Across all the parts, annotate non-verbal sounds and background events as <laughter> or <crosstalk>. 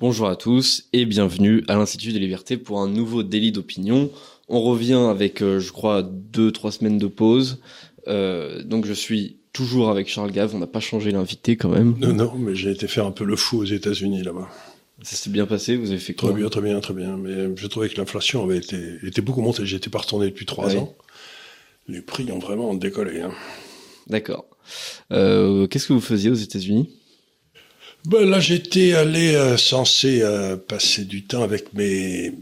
Bonjour à tous et bienvenue à l'Institut des libertés pour un nouveau délit d'opinion. On revient avec, euh, je crois, deux, trois semaines de pause. Euh, donc je suis toujours avec Charles Gave, on n'a pas changé l'invité quand même. Non, non, mais j'ai été faire un peu le fou aux États-Unis là-bas. Ça s'est bien passé, vous avez fait quoi Très bien, très bien, très bien. Mais je trouvais que l'inflation avait été, était beaucoup montée. J'étais pas retourné depuis trois Ouais. ans. Les prix ont vraiment décollé. Hein. D'accord. Euh, Qu'est-ce que vous faisiez aux États-Unis? Ben, là, j'étais allé euh, censé euh, passer du temps avec mes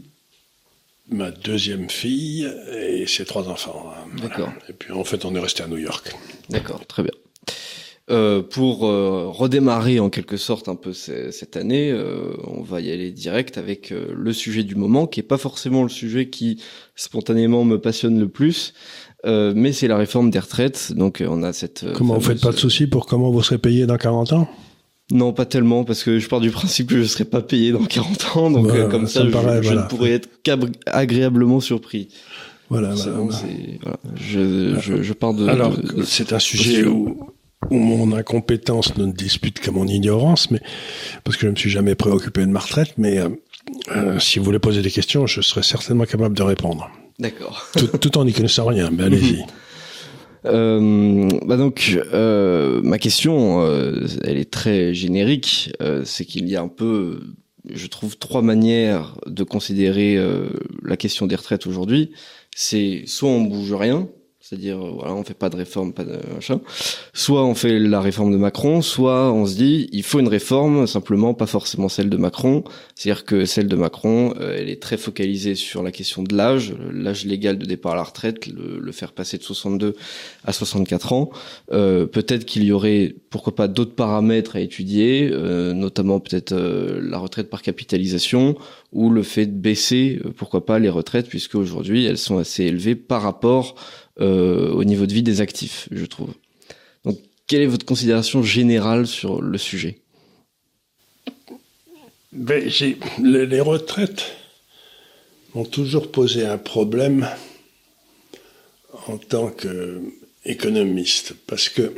ma deuxième fille et ses trois enfants. hein. Voilà. D'accord. Et puis en fait, on est resté à New York. D'accord, très bien. Euh, pour euh, redémarrer en quelque sorte un peu ce- cette année, euh, on va y aller direct avec euh, le sujet du moment, qui est pas forcément le sujet qui spontanément me passionne le plus, euh, mais c'est la réforme des retraites. Donc euh, on a cette. Comment vous faites pas de soucis pour comment vous serez payé dans 40 ans? Non, pas tellement, parce que je pars du principe que je serai pas payé dans 40 ans, donc euh, comme ça je, paraît, je voilà. ne pourrais être qu'agréablement surpris. Voilà. Voilà, bon. Je, je, je pars de. Alors, de- c'est un sujet où, où mon incompétence ne dispute qu'à mon ignorance, mais parce que je ne me suis jamais préoccupé de ma retraite. Mais euh, euh, si vous voulez poser des questions, je serai certainement capable de répondre, D'accord. tout, tout en n'y connaissant rien. Mais allez-y. <laughs> Euh, bah donc, euh, ma question, euh, elle est très générique. Euh, c'est qu'il y a un peu, je trouve, trois manières de considérer euh, la question des retraites aujourd'hui. C'est soit on bouge rien, c'est-à-dire euh, voilà, on fait pas de réforme, pas de machin. Soit on fait la réforme de Macron, soit on se dit il faut une réforme, simplement pas forcément celle de Macron. C'est-à-dire que celle de Macron, euh, elle est très focalisée sur la question de l'âge, l'âge légal de départ à la retraite, le, faire passer de 62 à 64 ans. Euh, peut-être qu'il y aurait, pourquoi pas, d'autres paramètres à étudier, euh, notamment peut-être euh, la retraite par capitalisation ou le fait de baisser, euh, pourquoi pas, les retraites, puisque aujourd'hui elles sont assez élevées par rapport au niveau de vie des actifs, je trouve. Donc, quelle est votre considération générale sur le sujet? Ben, les, les retraites m'ont toujours posé un problème en tant qu'économiste, parce que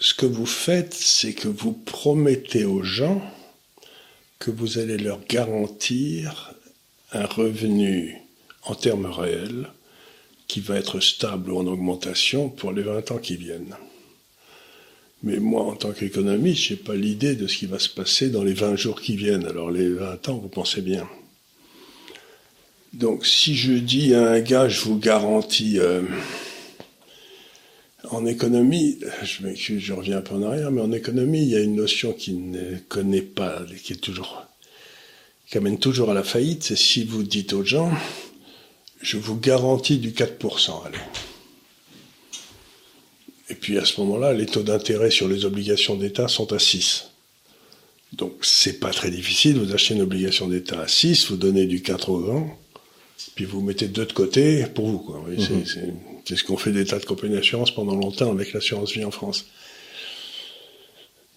ce que vous faites, c'est que vous promettez aux gens que vous allez leur garantir un revenu en termes réels qui va être stable ou en augmentation pour les 20 ans qui viennent. Mais moi, en tant qu'économiste, j'ai pas l'idée de ce qui va se passer dans les 20 jours qui viennent. Alors, les 20 ans, vous pensez bien. Donc, si je dis à un gars, je vous garantis, euh, en économie, je, m'excuse, je reviens un peu en arrière, mais en économie, il y a une notion qui ne connaît pas, qui est toujours, qui amène toujours à la faillite, c'est si vous dites aux gens, je vous garantis du 4%, allez. Et puis à ce moment-là, les taux d'intérêt sur les obligations d'État sont à 6. Donc c'est pas très difficile, vous achetez une obligation d'État à 6, vous donnez du 4 au vent, puis vous mettez deux de côté pour vous. Quoi. Vous voyez, c'est- C'est c'est ce qu'on fait des tas de compagnies d'assurance pendant longtemps avec l'assurance vie en France.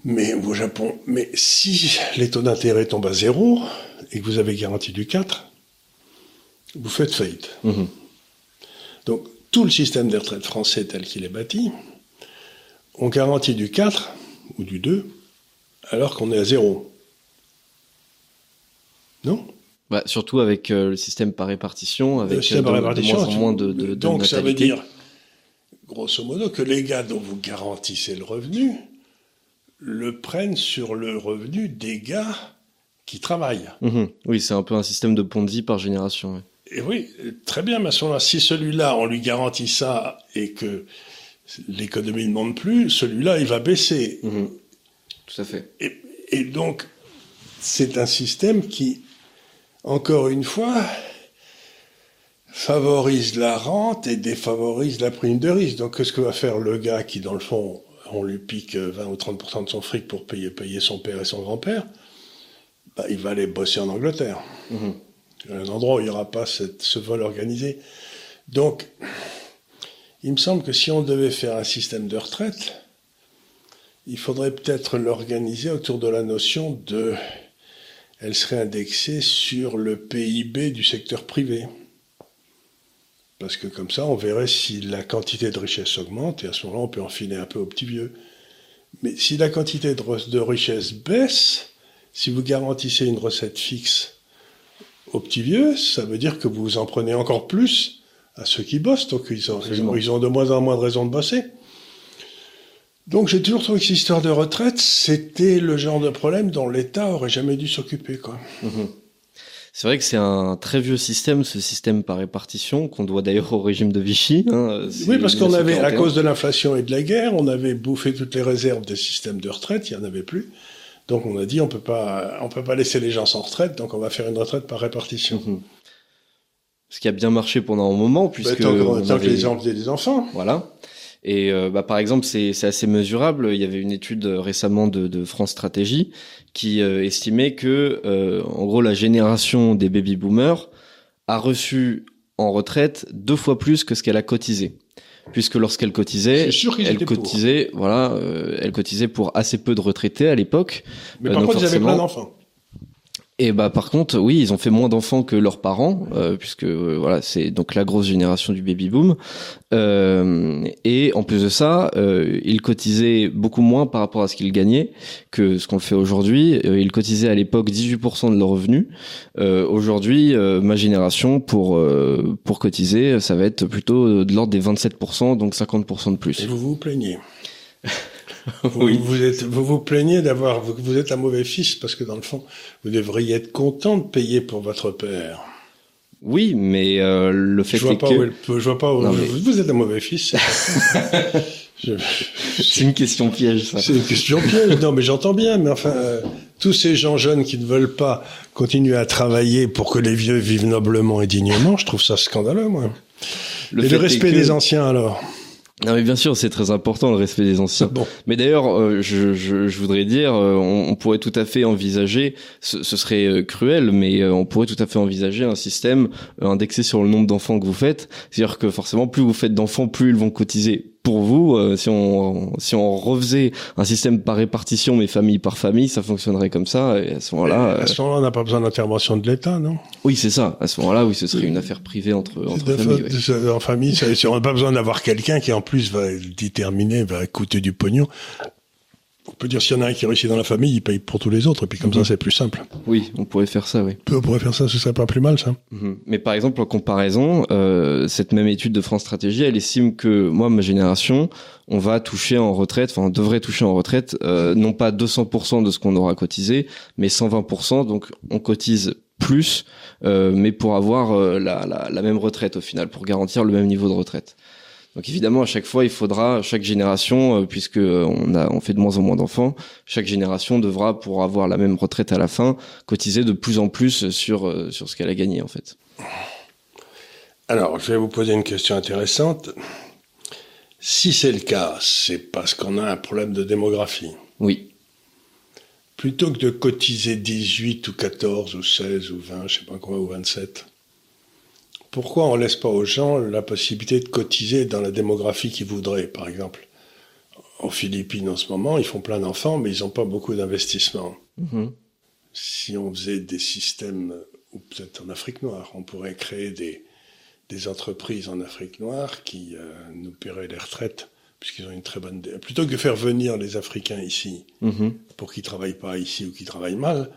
Mais au Japon, mais si les taux d'intérêt tombent à zéro et que vous avez garanti du 4, vous faites faillite. Mhm. Donc, tout le système des retraites français tel qu'il est bâti, on garantit du 4 ou du 2 alors qu'on est à zéro. Non? Bah, Surtout avec euh, le système par répartition, avec Le système euh, par de, de répartition, moins de, Donc, ça veut dire, grosso modo, que les gars dont vous garantissez le revenu le prennent sur le revenu des gars qui travaillent. Mhm. Oui, c'est un peu un système de Ponzi par génération. ouais. Et oui, très bien, moment-là, si celui-là, on lui garantit ça et que l'économie ne monte plus, celui-là, il va baisser. Mhm. Tout à fait. Et, et donc, c'est un système qui, encore une fois, favorise la rente et défavorise la prime de risque. Donc, qu'est-ce que va faire le gars qui, dans le fond, on lui pique 20 ou 30% de son fric pour payer, payer son père et son grand-père? Bah, Il va aller bosser en Angleterre. Mhm. Un endroit où il n'y aura pas ce vol organisé. Donc, il me semble que si on devait faire un système de retraite, il faudrait peut-être l'organiser autour de la notion de... Elle serait indexée sur le PIB du secteur privé. Parce que comme ça, on verrait si la quantité de richesse augmente, et à ce moment-là, on peut enfiler un peu au petit vieux. Mais si la quantité de richesse baisse, Si vous garantissez une recette fixe aux petits vieux, ça veut dire que vous en prenez encore plus à ceux qui bossent, donc ils ont, ils ont, de moins en moins de raisons de bosser. Donc j'ai toujours trouvé que cette histoire de retraite, c'était le genre de problème dont l'État aurait jamais dû s'occuper. quoi. Mhm. C'est vrai que c'est un très vieux système, ce système par répartition, qu'on doit d'ailleurs au régime de Vichy. Hein, oui, parce qu'on avait, à cause de l'inflation et de la guerre, on avait bouffé toutes les réserves des systèmes de retraite, il n'y en avait plus. Donc on a dit on peut pas, on peut pas laisser les gens sans retraite, donc on va faire une retraite par répartition. Mhm. Ce qui a bien marché pendant un moment, bah, puisque tant, que les gens faisaient des enfants. Voilà. Et euh, bah, par exemple, c'est assez mesurable. Il y avait une étude récemment de, de France Stratégie qui euh, estimait que, euh, en gros, la génération des baby boomers a reçu en retraite deux fois plus que ce qu'elle a cotisé puisque lorsqu'elle cotisait, elle cotisait, voilà, elle cotisait pour assez peu de retraités à l'époque. Mais par contre, ils avaient plein d'enfants. Et bah par contre, oui, ils ont fait moins d'enfants que leurs parents, euh, puisque euh, voilà, c'est donc la grosse génération du baby boom. Euh, et en plus de ça, euh, ils cotisaient beaucoup moins par rapport à ce qu'ils gagnaient que ce qu'on fait aujourd'hui. ils cotisaient à l'époque 18% de leurs revenus. aujourd'hui, ma génération pour pour cotiser, ça va être plutôt de l'ordre des 27%, donc 50% de plus. Et vous vous plaignez? <laughs> Vous, oui. vous, êtes, vous vous plaignez d'avoir, vous, vous, êtes un mauvais fils parce que dans le fond, vous devriez être content de payer pour votre père. Oui, mais euh, le fait je vois est pas que... Où je vois pas où vous êtes un mauvais fils. <laughs> C'est une question piège, ça. C'est une question piège. Non, mais j'entends bien. Mais enfin, euh, tous ces gens jeunes qui ne veulent pas continuer à travailler pour que les vieux vivent noblement et dignement, je trouve ça scandaleux, moi. Le et le respect des anciens, alors? Non mais bien sûr c'est très important le respect des anciens. Bon. Mais d'ailleurs euh, je, je, je, voudrais dire euh, on, on, pourrait tout à fait envisager ce, ce serait euh, cruel mais on pourrait tout à fait envisager un système indexé sur le nombre d'enfants que vous faites. C'est-à-dire que forcément plus vous faites d'enfants plus ils vont cotiser pour vous, euh, si on si on refaisait un système par répartition, mais famille par famille, ça fonctionnerait comme ça. Et à ce moment-là, à ce moment-là, on n'a pas besoin d'intervention de l'État, non? Oui, c'est ça. À ce moment-là, oui, ce serait une affaire privée entre entre familles. En famille, on n'a pas besoin d'avoir quelqu'un qui en plus va déterminer, va coûter du pognon on peut dire s'il y en a un qui réussit dans la famille, il paye pour tous les autres, et puis comme ça mhm. c'est plus simple. Oui, on pourrait faire ça, oui. On pourrait faire ça, ce serait pas plus mal ça. Mhm. Mais par exemple, en comparaison, euh, cette même étude de France Stratégie, elle estime que moi, ma génération, on va toucher en retraite, enfin on devrait toucher en retraite, euh, non pas 200% de ce qu'on aura cotisé, mais 120%, donc on cotise plus, euh, mais pour avoir la, la, la même retraite au final, pour garantir le même niveau de retraite. Donc évidemment, à chaque fois, il faudra, chaque génération, euh, puisque euh, on a, on fait de moins en moins d'enfants, chaque génération devra, pour avoir la même retraite à la fin, cotiser de plus en plus sur euh, sur ce qu'elle a gagné en fait. Alors, je vais vous poser une question intéressante. Si c'est le cas, c'est parce qu'on a un problème de démographie. Oui. Plutôt que de cotiser 18 ou 14 ou 16 ou 20, je sais pas quoi, ou 27, pourquoi on laisse pas aux gens la possibilité de cotiser dans la démographie qu'ils voudraient, par exemple? En Philippines, en ce moment, ils font plein d'enfants, mais ils n'ont pas beaucoup d'investissement. Mm-hmm. Si on faisait des systèmes, ou peut-être en Afrique noire, on pourrait créer des, des entreprises en Afrique noire qui euh, nous paieraient les retraites, puisqu'ils ont une très bonne... Plutôt que de faire venir les Africains ici, mm-hmm. pour qu'ils travaillent pas ici ou qu'ils travaillent mal,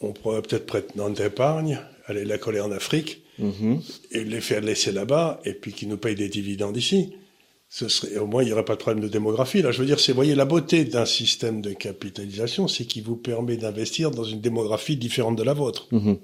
on pourrait peut-être prêter notre épargne, aller la coller en Afrique, Mhm. et les faire laisser là-bas, et puis qu'ils nous payent des dividendes ici. Ce serait, au moins, il n'y aurait pas de problème de démographie. Là, je veux dire, c'est, voyez, la beauté d'un système de capitalisation, c'est qu'il vous permet d'investir dans une démographie différente de la vôtre. Mhm.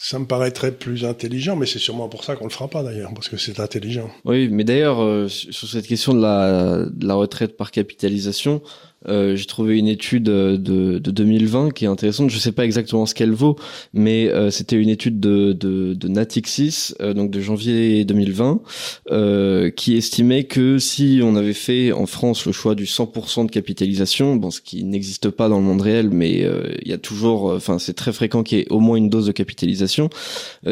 Ça me paraîtrait plus intelligent, mais c'est sûrement pour ça qu'on le fera pas d'ailleurs, parce que c'est intelligent. Oui, mais d'ailleurs, euh, sur cette question de la, de la retraite par capitalisation, euh, j'ai trouvé une étude euh, de, de 2020 qui est intéressante. Je sais pas exactement ce qu'elle vaut, mais euh, c'était une étude de, de, de Natixis, donc de janvier 2020, qui estimait que si on avait fait en France le choix du 100% de capitalisation, bon, ce qui n'existe pas dans le monde réel, mais il y a toujours, enfin, c'est très fréquent qu'il y ait au moins une dose de capitalisation.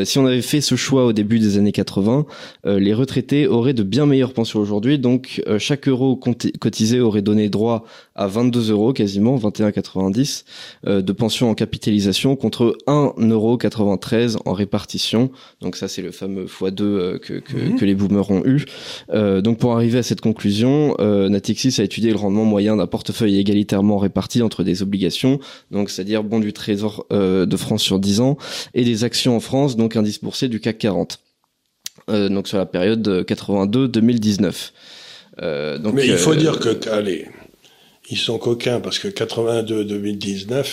si on avait fait ce choix au début des années 80, les retraités auraient de bien meilleures pensions aujourd'hui. Donc, chaque euro cotisé aurait donné droit à 22 euros quasiment, 21,90 euh, de pension en capitalisation contre 1,93 en répartition. Donc ça c'est le fameux x2 euh, que, que, Mhm. que les boomers ont eu. Euh, donc pour arriver à cette conclusion, euh, Natixis a étudié le rendement moyen d'un portefeuille égalitairement réparti entre des obligations, donc c'est-à-dire bons du Trésor euh, de France sur 10 ans, et des actions en France, donc indice boursier du CAC 40. Euh, donc sur la période 82-2019. Euh, donc, Mais il faut euh, dire que, allez, ils sont coquins parce que 82-2019,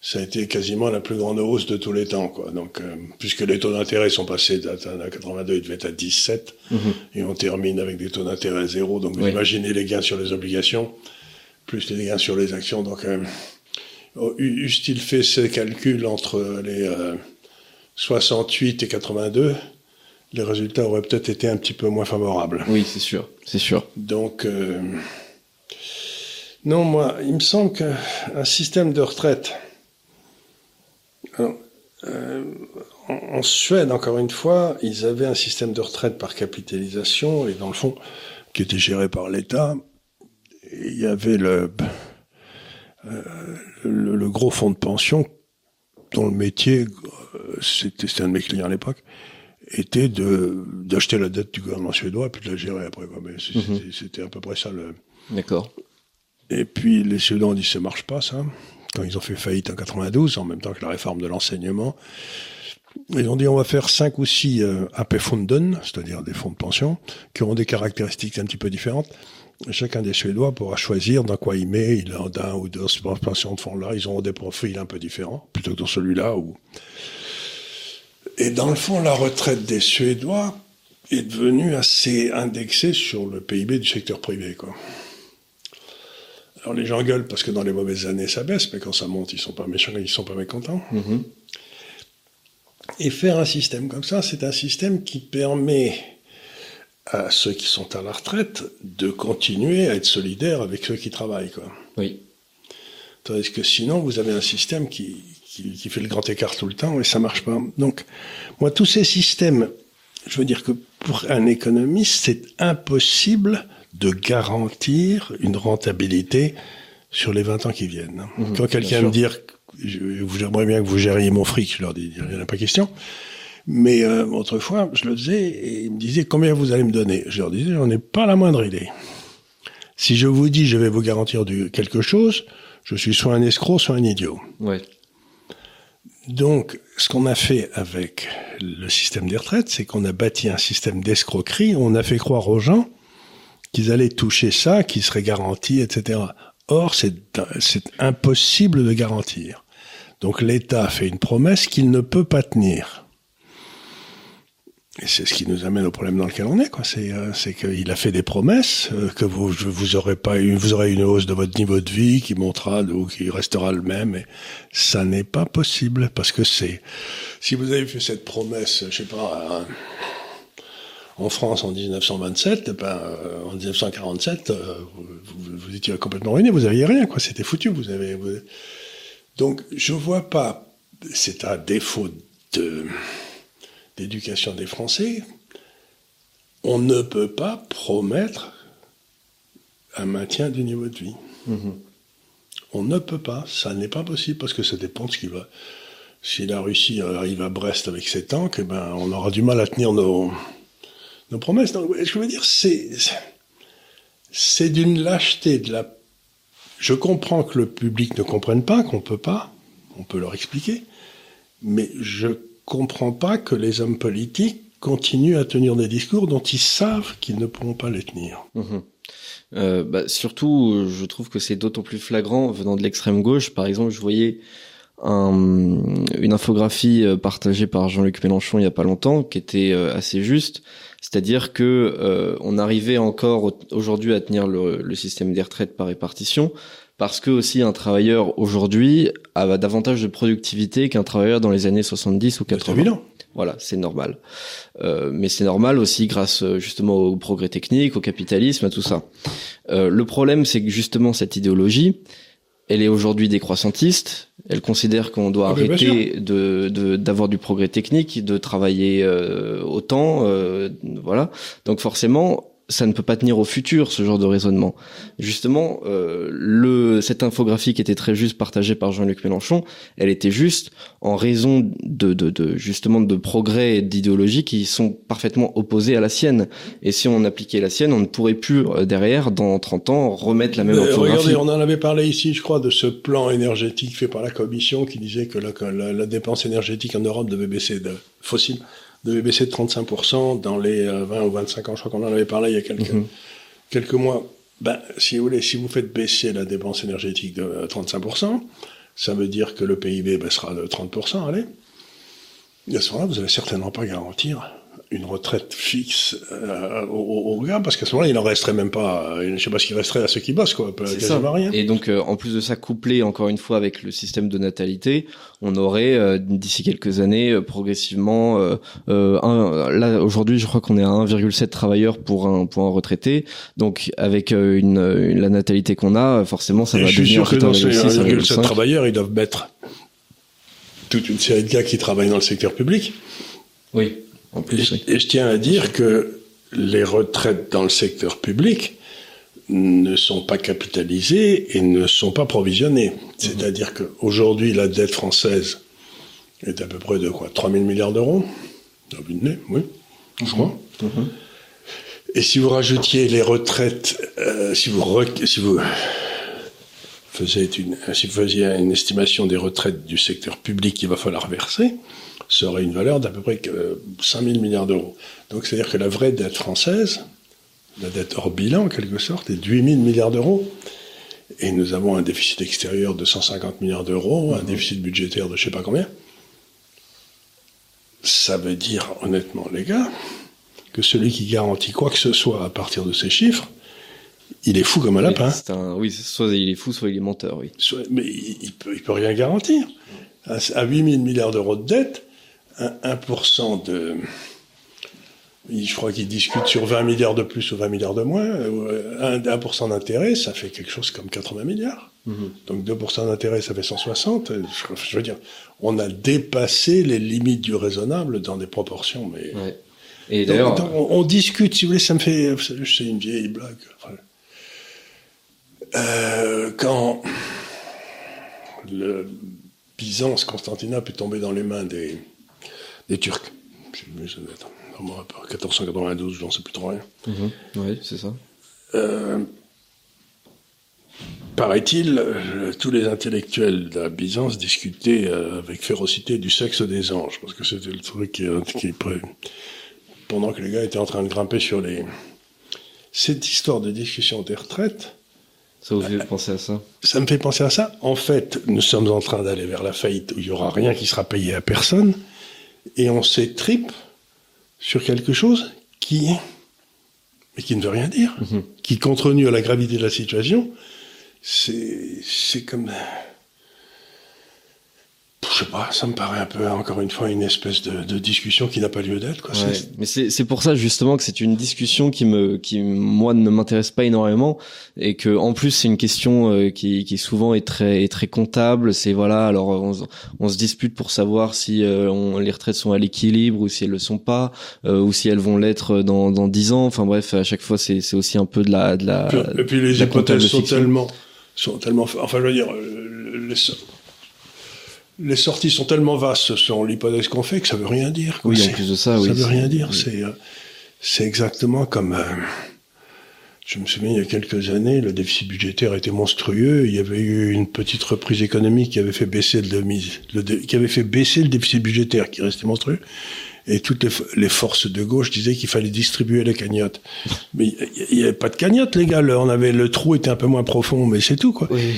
ça a été quasiment la plus grande hausse de tous les temps, quoi. Donc, euh, puisque les taux d'intérêt sont passés à 82, ils devaient être à 17, mhm. et on termine avec des taux d'intérêt à zéro. Donc, vous imaginez les gains sur les obligations, plus les gains sur les actions. Donc, euh, eu- eussent-ils fait ces calculs entre les euh, 68 et 82, les résultats auraient peut-être été un petit peu moins favorables. Oui, c'est sûr, c'est sûr. Donc, euh, non, moi, il me semble qu'un système de retraite. Alors, euh, en, en Suède, encore une fois, ils avaient un système de retraite par capitalisation et dans le fond, qui était géré par l'État. Il y avait le, euh, le, le gros fonds de pension dont le métier, euh, c'était un de mes clients à l'époque, était de d'acheter la dette du gouvernement suédois puis de la gérer après. Mais Mhm. c'était- c'était à peu près ça. Le... D'accord. Et puis les Suédois ont dit ça marche pas ça. Quand ils ont fait faillite en 92, en même temps que la réforme de l'enseignement, ils ont dit on va faire cinq ou six euh, AP-fonden, c'est-à-dire des fonds de pension, qui auront des caractéristiques un petit peu différentes. Chacun des Suédois pourra choisir dans quoi il met. Il a d'un ou deux pensions de fonds là. Ils auront des profils un peu différents, plutôt que dans celui-là où et dans le fond, la retraite des Suédois est devenue assez indexée sur le PIB du secteur privé. Quoi. Alors les gens gueulent parce que dans les mauvaises années ça baisse, mais quand ça monte, ils sont pas méchants, ils sont pas mécontents. Mhm. Et faire un système comme ça, c'est un système qui permet à ceux qui sont à la retraite de continuer à être solidaires avec ceux qui travaillent. Quoi. Oui. Tandis que sinon, vous avez un système qui, qui, qui fait le grand écart tout le temps et ça marche pas. Donc, moi, tous ces systèmes, je veux dire que pour un économiste, c'est impossible de garantir une rentabilité sur les 20 ans qui viennent. Mhm, Quand quelqu'un me dit, j'aimerais bien que vous gériez mon fric, je leur dis, il n'y en a pas question. Mais euh, autrefois, je le faisais et ils me disaient combien vous allez me donner? Je leur disais, j'en ai pas la moindre idée. Si je vous dis, je vais vous garantir du, quelque chose, je suis soit un escroc, soit un idiot. Ouais. Donc, ce qu'on a fait avec le système des retraites, c'est qu'on a bâti un système d'escroquerie. On a fait croire aux gens qu'ils allaient toucher ça, qu'ils seraient garantis, etc. Or, c'est impossible de garantir. Donc, l'État fait une promesse qu'il ne peut pas tenir. Et c'est ce qui nous amène au problème dans lequel on est, euh, c'est qu'il a fait des promesses euh, que vous, aurez une hausse de votre niveau de vie qui montera ou qui restera le même. Et ça n'est pas possible parce que c'est, si vous avez fait cette promesse, je sais pas, en France en 1927, eh ben, euh, en 1947, euh, vous, vous- vous étiez complètement ruiné, vous aviez rien, quoi. C'était foutu. Vous avez, vous- donc je vois pas. C'est un défaut de d'éducation des Français, on ne peut pas promettre un maintien du niveau de vie. Mhm. On ne peut pas, ça n'est pas possible parce que ça dépend de ce qui va. Si la Russie arrive à Brest avec ses tanks, eh ben, on aura du mal à tenir nos, nos promesses. Donc, je veux dire, c'est, c'est d'une lâcheté de la. Je comprends que le public ne comprenne pas, qu'on peut pas, on peut leur expliquer, mais je comprends pas que les hommes politiques continuent à tenir des discours dont ils savent qu'ils ne pourront pas les tenir. Mhm. Euh, bah, surtout, je trouve que c'est d'autant plus flagrant venant de l'extrême gauche. Par exemple, je voyais un, une infographie euh, partagée par Jean-Luc Mélenchon il y a pas longtemps, qui était euh, assez juste. C'est-à-dire que euh, on arrivait encore au- aujourd'hui à tenir le, le système des retraites par répartition, parce que aussi un travailleur aujourd'hui a davantage de productivité qu'un travailleur dans les années 70 ou C'est 80. évident. Voilà, c'est normal. Euh, mais c'est normal aussi grâce justement au progrès technique, au capitalisme, à tout ça. Euh, le problème, c'est que justement cette idéologie, elle est aujourd'hui décroissantiste. Elle considère qu'on doit Ah, bien arrêter de de- d'avoir du progrès technique, de travailler euh, autant, euh, voilà. Donc forcément, ça ne peut pas tenir au futur ce genre de raisonnement. Justement, euh, le cette infographie qui était très juste partagée par Jean-Luc Mélenchon, elle était juste en raison de, de, de justement de progrès et d'idéologies qui sont parfaitement opposés à la sienne. Et si on appliquait la sienne, on ne pourrait plus euh, derrière, dans 30 ans, remettre la même infographie. Regardez, on en avait parlé ici, je crois, de ce plan énergétique fait par la Commission qui disait que la, la, la dépense énergétique en Europe devait baisser de fossile devait baisser de 35% dans les 20 euh, ou 25 ans. Je crois qu'on en avait parlé il y a quelques, mhm. quelques mois. Ben, si vous voulez, si vous faites baisser la dépense énergétique de 35%, euh, ça veut dire que le PIB baissera de 30%, allez. Et à ce moment-là, vous n'allez certainement pas garantir une retraite fixe euh, au, gars, parce qu'à ce moment-là, il n'en resterait même pas, je sais pas ce qu'il resterait à ceux qui bossent, quoi, quasiment rien. Et donc, euh, en plus de ça, couplé encore une fois avec le système de natalité, on aurait euh, d'ici quelques années euh, progressivement, un, là aujourd'hui, je crois qu'on est à 1,7 travailleurs pour un pour un retraité. Donc, avec une, la natalité qu'on a, forcément, ça va devenir. Je suis sûr que dans ces 1,7 travailleurs, ils doivent mettre toute une série de gars qui travaillent dans le secteur public. Oui et, je tiens à dire que les retraites dans le secteur public ne sont pas capitalisées et ne sont pas provisionnées. C'est-à-dire qu'aujourd'hui, la dette française est à peu près de quoi? 3 000 milliards d'euros? Oui, je crois. Mhm. Et si vous rajoutiez les retraites, euh, si, vous si, vous faisiez une, si vous faisiez une estimation des retraites du secteur public qu'il va falloir verser, serait une valeur d'à peu près 5 000 milliards d'euros. Donc c'est-à-dire que la vraie dette française, la dette hors bilan en quelque sorte, est de 8 000 milliards d'euros. Et nous avons un déficit extérieur de 150 milliards d'euros, un mmh. déficit budgétaire de je sais pas combien. Ça veut dire, honnêtement, les gars, que celui qui garantit quoi que ce soit à partir de ces chiffres, il est fou comme un lapin. oui, soit il est fou, soit il est menteur, oui. mais il, ne peut, il peut rien garantir. À 8 000 milliards d'euros de dette, 1%, de. Je crois qu'ils discutent sur 20 milliards de plus ou 20 milliards de moins. 1%, 1 d'intérêt, ça fait quelque chose comme 80 milliards. Mhm. Donc 2% d'intérêt, ça fait 160. Je, veux dire, on a dépassé les limites du raisonnable dans des proportions, mais. Et d'ailleurs, on, discute, si vous voulez, ça me fait, c'est une vieille blague. Euh, quand le Byzance, Constantinople est tombé dans les mains des, des Turcs. Je sais plus, 1492, j'en sais plus trop rien. Mhm. oui, c'est ça. Euh, paraît-il, euh, tous les intellectuels de la Byzance discutaient euh, avec férocité du sexe des anges, parce que c'était le truc qui, qui pendant que les gars étaient en train de grimper sur les. Cette histoire de discussion des retraites. Ça vous fait penser à ça? Ça me fait penser à ça. En fait, nous sommes en train d'aller vers la faillite où il y aura rien qui sera payé à personne et on s'étripe sur quelque chose qui, mais qui ne veut rien dire, mhm. qui, tenu à la gravité de la situation, c'est comme je sais pas, ça me paraît un peu, encore une fois, une espèce de, de discussion qui n'a pas lieu d'être. Ouais, mais c'est pour ça justement que c'est une discussion qui me, qui moi ne m'intéresse pas énormément et que en plus c'est une question euh, qui, qui souvent est très, est très comptable. C'est voilà, alors on, on, se dispute pour savoir si euh, on, les retraites sont à l'équilibre ou si elles le sont pas, euh, ou si elles vont l'être dans dans dix ans. Enfin bref, à chaque fois c'est c'est aussi un peu de la de la. Et puis, les hypothèses sont tellement sont tellement, enfin je veux dire, les, les sorties sont tellement vastes sur l'hypothèse qu'on fait que ça veut rien dire. Oui, en plus de ça, oui. Ça veut rien dire. C'est, euh, c'est exactement comme. Euh, je me souviens, il y a quelques années, le déficit budgétaire était monstrueux. Il y avait eu une petite reprise économique qui avait fait baisser le, le qui avait fait baisser le déficit budgétaire, qui restait monstrueux et toutes les, forces de gauche disaient qu'il fallait distribuer les cagnottes. Mais il n'y avait pas de cagnotte, les gars. on avait le trou était un peu moins profond, mais c'est tout, quoi. Oui.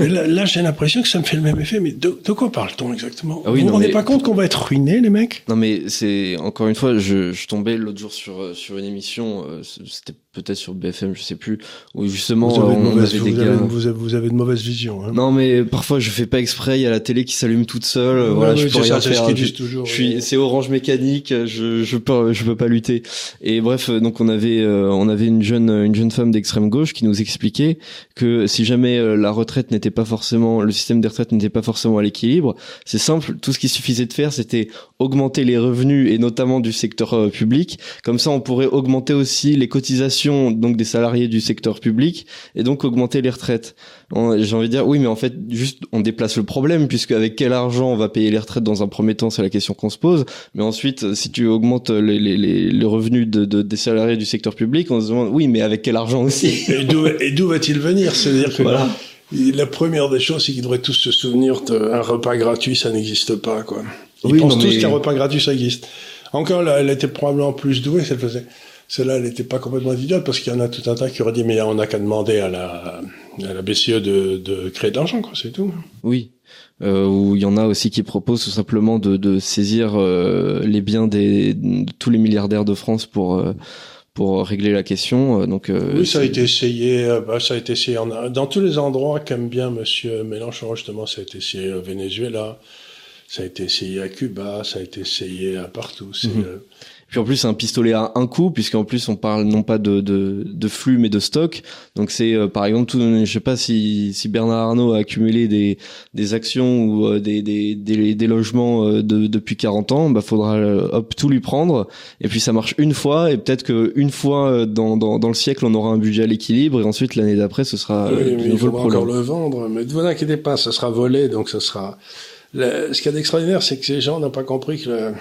<laughs> là, j'ai l'impression que ça me fait le même effet. Mais de, quoi parle-t-on exactement? Ah oui, Vous vous rendez pas compte qu'on va être ruiné, les mecs? Non, mais c'est encore une fois, je, je tombais l'autre jour sur sur une émission. Euh, c'était peut-être sur BFM, je sais plus, où justement vous avez, de on mauvaise, avait vous des avez- gars. vous avez- vous avez de mauvaises visions. Hein. Non mais parfois je fais pas exprès, il y a la télé qui s'allume toute seule, voilà, je peux rien ça, faire. Je- disent toujours. je suis, ouais. c'est Orange Mécanique, je je peux je peux pas lutter. Et bref, donc on avait euh, on avait une jeune une jeune femme d'extrême gauche qui nous expliquait que si jamais euh, la retraite n'était pas forcément le système des retraites n'était pas forcément à l'équilibre, c'est simple, tout ce qu'il suffisait de faire c'était augmenter les revenus et notamment du secteur euh, public. Comme ça, on pourrait augmenter aussi les cotisations donc des salariés du secteur public et donc augmenter les retraites. J'ai envie de dire oui, mais en fait juste on déplace le problème puisque avec quel argent on va payer les retraites dans un premier temps, c'est la question qu'on se pose. Mais ensuite, si tu augmentes les, les, les, les revenus de, de- des salariés du secteur public, on se demande oui, mais avec quel argent aussi Et d'où, <laughs> va-t-il venir? C'est-à-dire que Voilà. la première des choses, c'est qu'ils devraient tous se souvenir qu'un repas gratuit, ça n'existe pas. Quoi. Ils Oui, pensent tous qu'un repas gratuit, ça existe. Encore là, elle était probablement plus douée, cette faisait. Celle-là, elle n'était pas complètement idiote parce qu'il y en a tout un tas qui auraient dit mais on n'a qu'à demander à la, à la BCE de, de créer de l'argent, quoi, c'est tout. Oui. Euh, où il y en a aussi qui proposent tout simplement de, de saisir euh, les biens des, de tous les milliardaires de France pour euh, pour régler la question. Euh, Donc euh, Oui, ça a été essayé. euh, bah, ça a été essayé en- dans tous les endroits qu'aime bien Monsieur Mélenchon. Justement, ça a été essayé au Venezuela, ça a été essayé à Cuba, ça a été essayé à partout. C'est, Mhm. Euh, Puis en plus c'est un pistolet à un coup puisqu'en plus on parle non pas de, de, de flux mais de stock. Donc c'est euh, par exemple tout, je sais pas si, si Bernard Arnault a accumulé des, des actions ou euh, des, des, des, des logements euh, de, depuis 40 ans, bah faudra euh, hop tout lui prendre et puis ça marche une fois et peut-être que une fois euh, dans, dans, dans le siècle on aura un budget à l'équilibre et ensuite l'année d'après ce sera euh, oui, de mais il le faudra encore le vendre. Mais ne vous inquiétez pas, ça sera volé, donc ça sera. Le- ce qu'il y a d'extraordinaire, c'est que ces gens n'ont pas compris que la,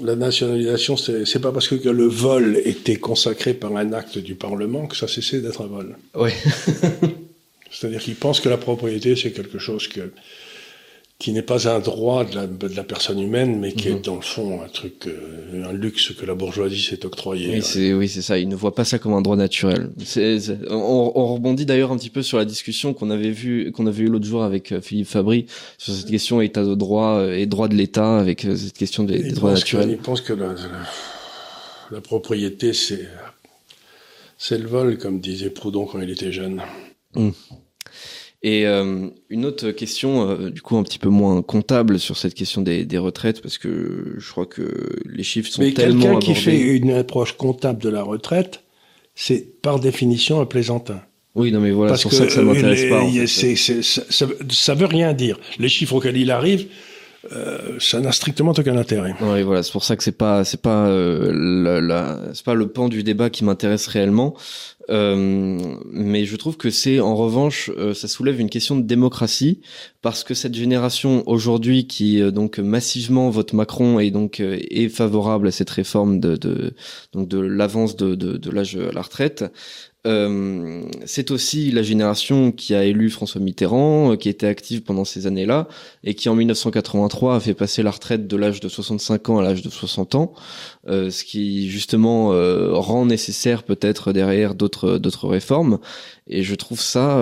la nationalisation, c'est pas parce que le vol était consacré par un acte du Parlement que ça cessait d'être un vol. Ouais. <laughs> C'est-à-dire qu'ils pensent que la propriété, c'est quelque chose que, qui n'est pas un droit de la, de la personne humaine, mais qui Mhm. est dans le fond un truc, euh, un luxe que la bourgeoisie s'est octroyé. Oui, c'est oui, c'est ça. Ils ne voient pas ça comme un droit naturel. On, on rebondit d'ailleurs un petit peu sur la discussion qu'on avait vu, qu'on avait eu l'autre jour avec euh, Philippe Fabry sur cette question état de droit euh, et droit de l'État avec euh, cette question des, droits pensent que, naturels. ils pensent que la, la- la propriété, c'est, c'est le vol, comme disait Proudhon quand il était jeune. Et euh, une autre question, euh, du coup un petit peu moins comptable sur cette question des, des retraites, parce que je crois que les chiffres sont Mais tellement quelqu'un qui fait une approche comptable de la retraite, c'est par définition un plaisantin. Oui, non mais voilà, c'est pour ça que ça euh, m'intéresse pas. en ça, ça veut rien dire. Les chiffres auxquels il arrive, euh, ça n'a strictement aucun intérêt. Oui, voilà, c'est pour ça que c'est pas, c'est pas, euh, la, la- c'est pas le pan du débat qui m'intéresse réellement. Euh, mais je trouve que c'est, en revanche, euh, ça soulève une question de démocratie parce que cette génération aujourd'hui qui euh, donc massivement vote Macron et donc euh, est favorable à cette réforme de, de donc de l'avance de, de, de l'âge à la retraite. Euh, c'est aussi la génération qui a élu François Mitterrand, euh, qui était active pendant ces années-là, et qui en 1983 a fait passer la retraite de l'âge de 65 ans à l'âge de 60 ans, euh, ce qui justement euh, rend nécessaire peut-être derrière d'autres d'autres réformes. Et je trouve ça,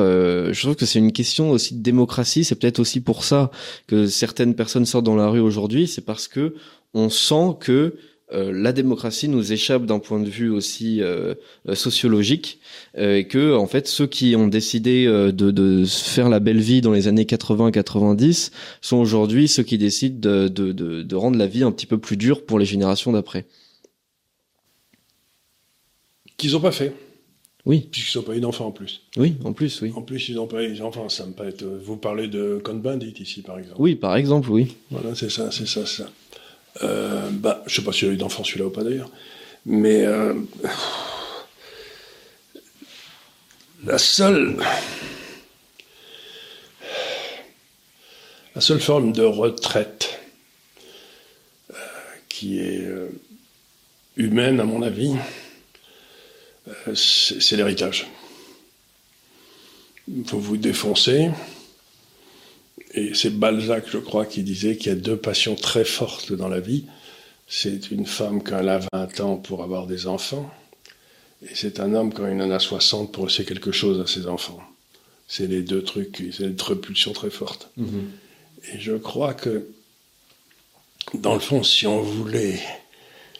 je trouve que c'est une question aussi de démocratie. C'est peut-être aussi pour ça que certaines personnes sortent dans la rue aujourd'hui, c'est parce que on sent que euh, la démocratie nous échappe d'un point de vue aussi euh, sociologique euh, et que en fait ceux qui ont décidé de, faire la belle vie dans les années 80-90 sont aujourd'hui ceux qui décident de, de, de, de rendre la vie un petit peu plus dure pour les générations d'après. Qu'ils n'ont pas fait, Oui, puisqu'ils n'ont pas eu d'enfants en plus. oui, en plus, oui. En plus, ils n'ont pas eu d'enfants. Ça me paraît. être- Vous parlez de Cohn-Bendit ici, par exemple. Oui, par exemple, oui. Voilà, c'est ça, c'est ça, c'est ça. Euh, bah, je sais pas s'il a eu d'enfants celui-là ou pas d'ailleurs, mais euh, la seule, forme de retraite euh, qui est euh, humaine, à mon avis, c'est l'héritage. Vous vous défoncez, et c'est Balzac, je crois, qui disait qu'il y a deux passions très fortes dans la vie. C'est une femme quand elle a 20 ans pour avoir des enfants, et c'est un homme quand il en a 60 pour laisser quelque chose à ses enfants. C'est les deux trucs, c'est une repulsion très forte. Et je crois que, dans le fond, si on voulait,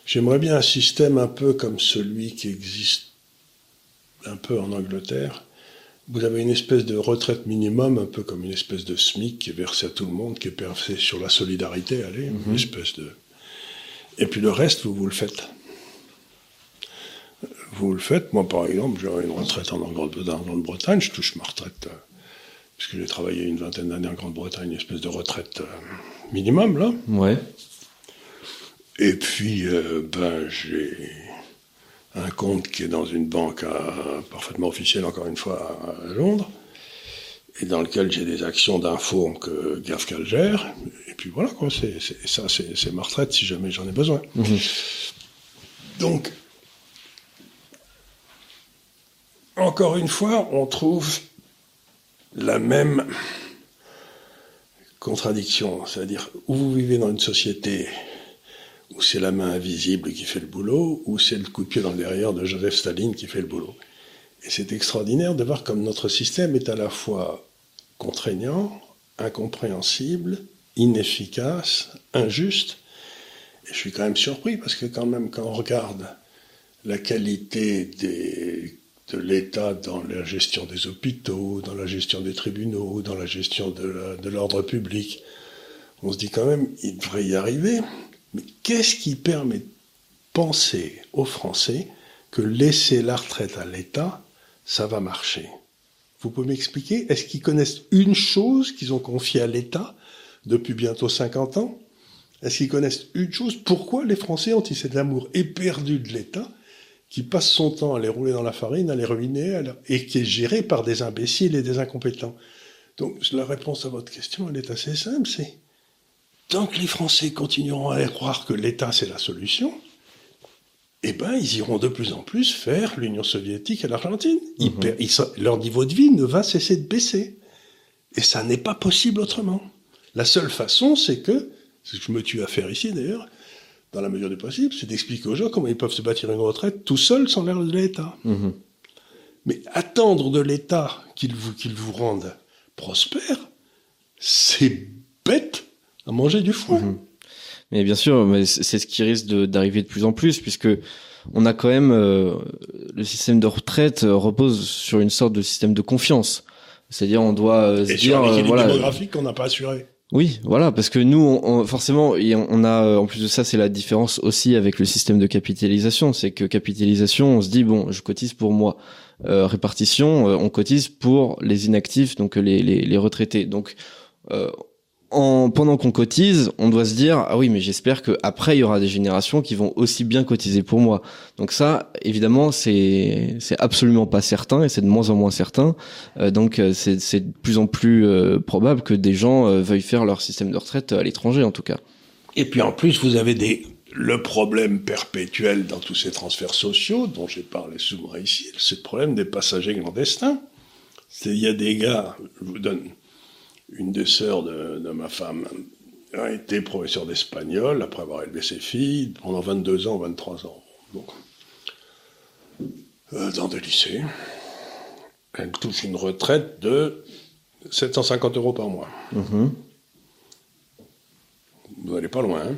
j'aimerais bien un système un peu comme celui qui existe un peu en Angleterre, vous avez une espèce de retraite minimum, un peu comme une espèce de SMIC qui est versé à tout le monde, qui est versé sur la solidarité, allez, une Mhm. espèce de. Et puis le reste, vous vous le faites. Vous le faites. Moi, par exemple, j'ai une retraite en Grande-Bretagne, je touche ma retraite, euh, puisque j'ai travaillé une vingtaine d'années en Grande-Bretagne, une espèce de retraite euh, minimum, là. Ouais. Et puis, euh, ben, j'ai un compte qui est dans une banque à- parfaitement officielle, encore une fois, à, Londres, et dans lequel j'ai des actions d'info que Gafcal gère. Et puis voilà, quoi, c'est, ça, c'est, c'est ma retraite si jamais j'en ai besoin. Mhm. Donc, encore une fois, on trouve la même contradiction, c'est-à-dire où vous vivez dans une société où c'est la main invisible qui fait le boulot, ou c'est le coup de pied dans le derrière de Joseph Staline qui fait le boulot. Et c'est extraordinaire de voir comme notre système est à la fois contraignant, incompréhensible, inefficace, injuste. Et je suis quand même surpris parce que quand même quand on regarde la qualité de l'État dans la gestion des hôpitaux, dans la gestion des tribunaux, dans la gestion de l'ordre public, on se dit quand même, il devrait y arriver. Mais qu'est-ce qui permet de penser aux Français que laisser la retraite à l'État, ça va marcher? Vous pouvez m'expliquer? Est-ce qu'ils connaissent une chose qu'ils ont confiée à l'État depuis bientôt 50 ans? Est-ce qu'ils connaissent une chose? Pourquoi les Français ont-ils cet amour éperdu de l'État qui passe son temps à les rouler dans la farine, à les ruiner, et qui est géré par des imbéciles et des incompétents? Donc la réponse à votre question, elle est assez simple, c'est tant que les Français continueront à croire que l'État c'est la solution, eh ben ils iront de plus en plus faire l'Union soviétique et l'Argentine. So- leur niveau de vie ne va cesser de baisser. Et ça n'est pas possible autrement. La seule façon, c'est que, ce que je me tue à faire ici d'ailleurs, dans la mesure du possible, c'est d'expliquer aux gens comment ils peuvent se bâtir une retraite tout seuls sans l'air de l'État. Mhm. Mais attendre de l'État qu'il vous, qu'il vous rende prospère, c'est bête à manger du foin. Mhm. Mais bien sûr, mais c'est ce qui risque d'arriver de, plus en plus, puisque on a quand même euh, le système de retraite euh, repose sur une sorte de système de confiance. C'est-à-dire, on doit euh, se dire, euh, voilà, démographique qu'on n'a pas assuré. oui, voilà, parce que nous, on, on- forcément, et on a, euh, en plus de ça, c'est la différence aussi avec le système de capitalisation, c'est que capitalisation, on se dit bon, je cotise pour moi. Euh, répartition, euh, on cotise pour les inactifs, donc les, les, les retraités. Donc, euh, en, pendant qu'on cotise, on doit se dire ah oui, mais j'espère que après il y aura des générations qui vont aussi bien cotiser pour moi. Donc ça, évidemment, c'est c'est absolument pas certain et c'est de moins en moins certain. Euh, donc euh, c'est c'est de plus en plus euh, probable que des gens euh, veuillent faire leur système de retraite à l'étranger en tout cas. Et puis en plus, vous avez des, le problème perpétuel dans tous ces transferts sociaux, dont j'ai parlé souvent ici, c'est le problème des passagers clandestins. Il y a des gars, je vous donne une des sœurs de, de ma femme, a été professeur d'espagnol après avoir élevé ses filles pendant 22 ans, 23 ans. Donc, euh, dans des lycées. Elle touche une retraite de 750 euros par mois. Mhm. Vous n'allez pas loin. hein.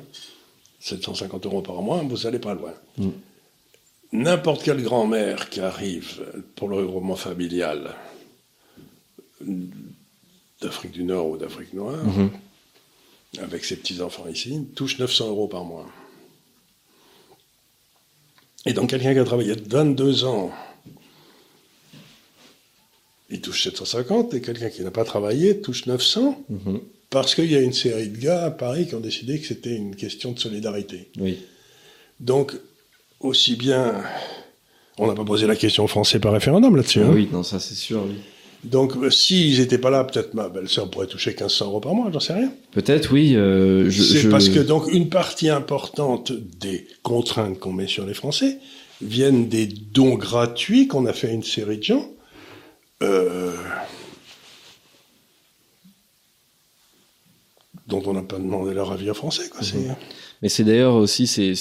750 euros par mois, vous n'allez pas loin. N'importe quelle grand-mère qui arrive pour le regroupement familial d'Afrique du Nord ou d'Afrique noire, Mhm. avec ses petits-enfants ici, touche 900 euros par mois. Et donc quelqu'un qui a travaillé 22 ans, il touche 750, et quelqu'un qui n'a pas travaillé touche 900, Mhm. parce qu'il y a une série de gars à Paris qui ont décidé que c'était une question de solidarité. Oui. Donc, aussi bien... On n'a pas posé la question aux Français par référendum là-dessus. hein. Oui, non, ça c'est sûr. Oui. Donc, euh, s'ils n'étaient pas là, peut-être ma belle-sœur pourrait toucher 1500 euros par mois, j'en sais rien. Peut-être, oui. euh, C'est je- parce que donc une partie importante des contraintes qu'on met sur les Français viennent des dons gratuits qu'on a fait à une série de gens. euh, dont on n'a pas demandé leur avis aux Français. Quoi. C'est- Mais c'est d'ailleurs aussi, c'est.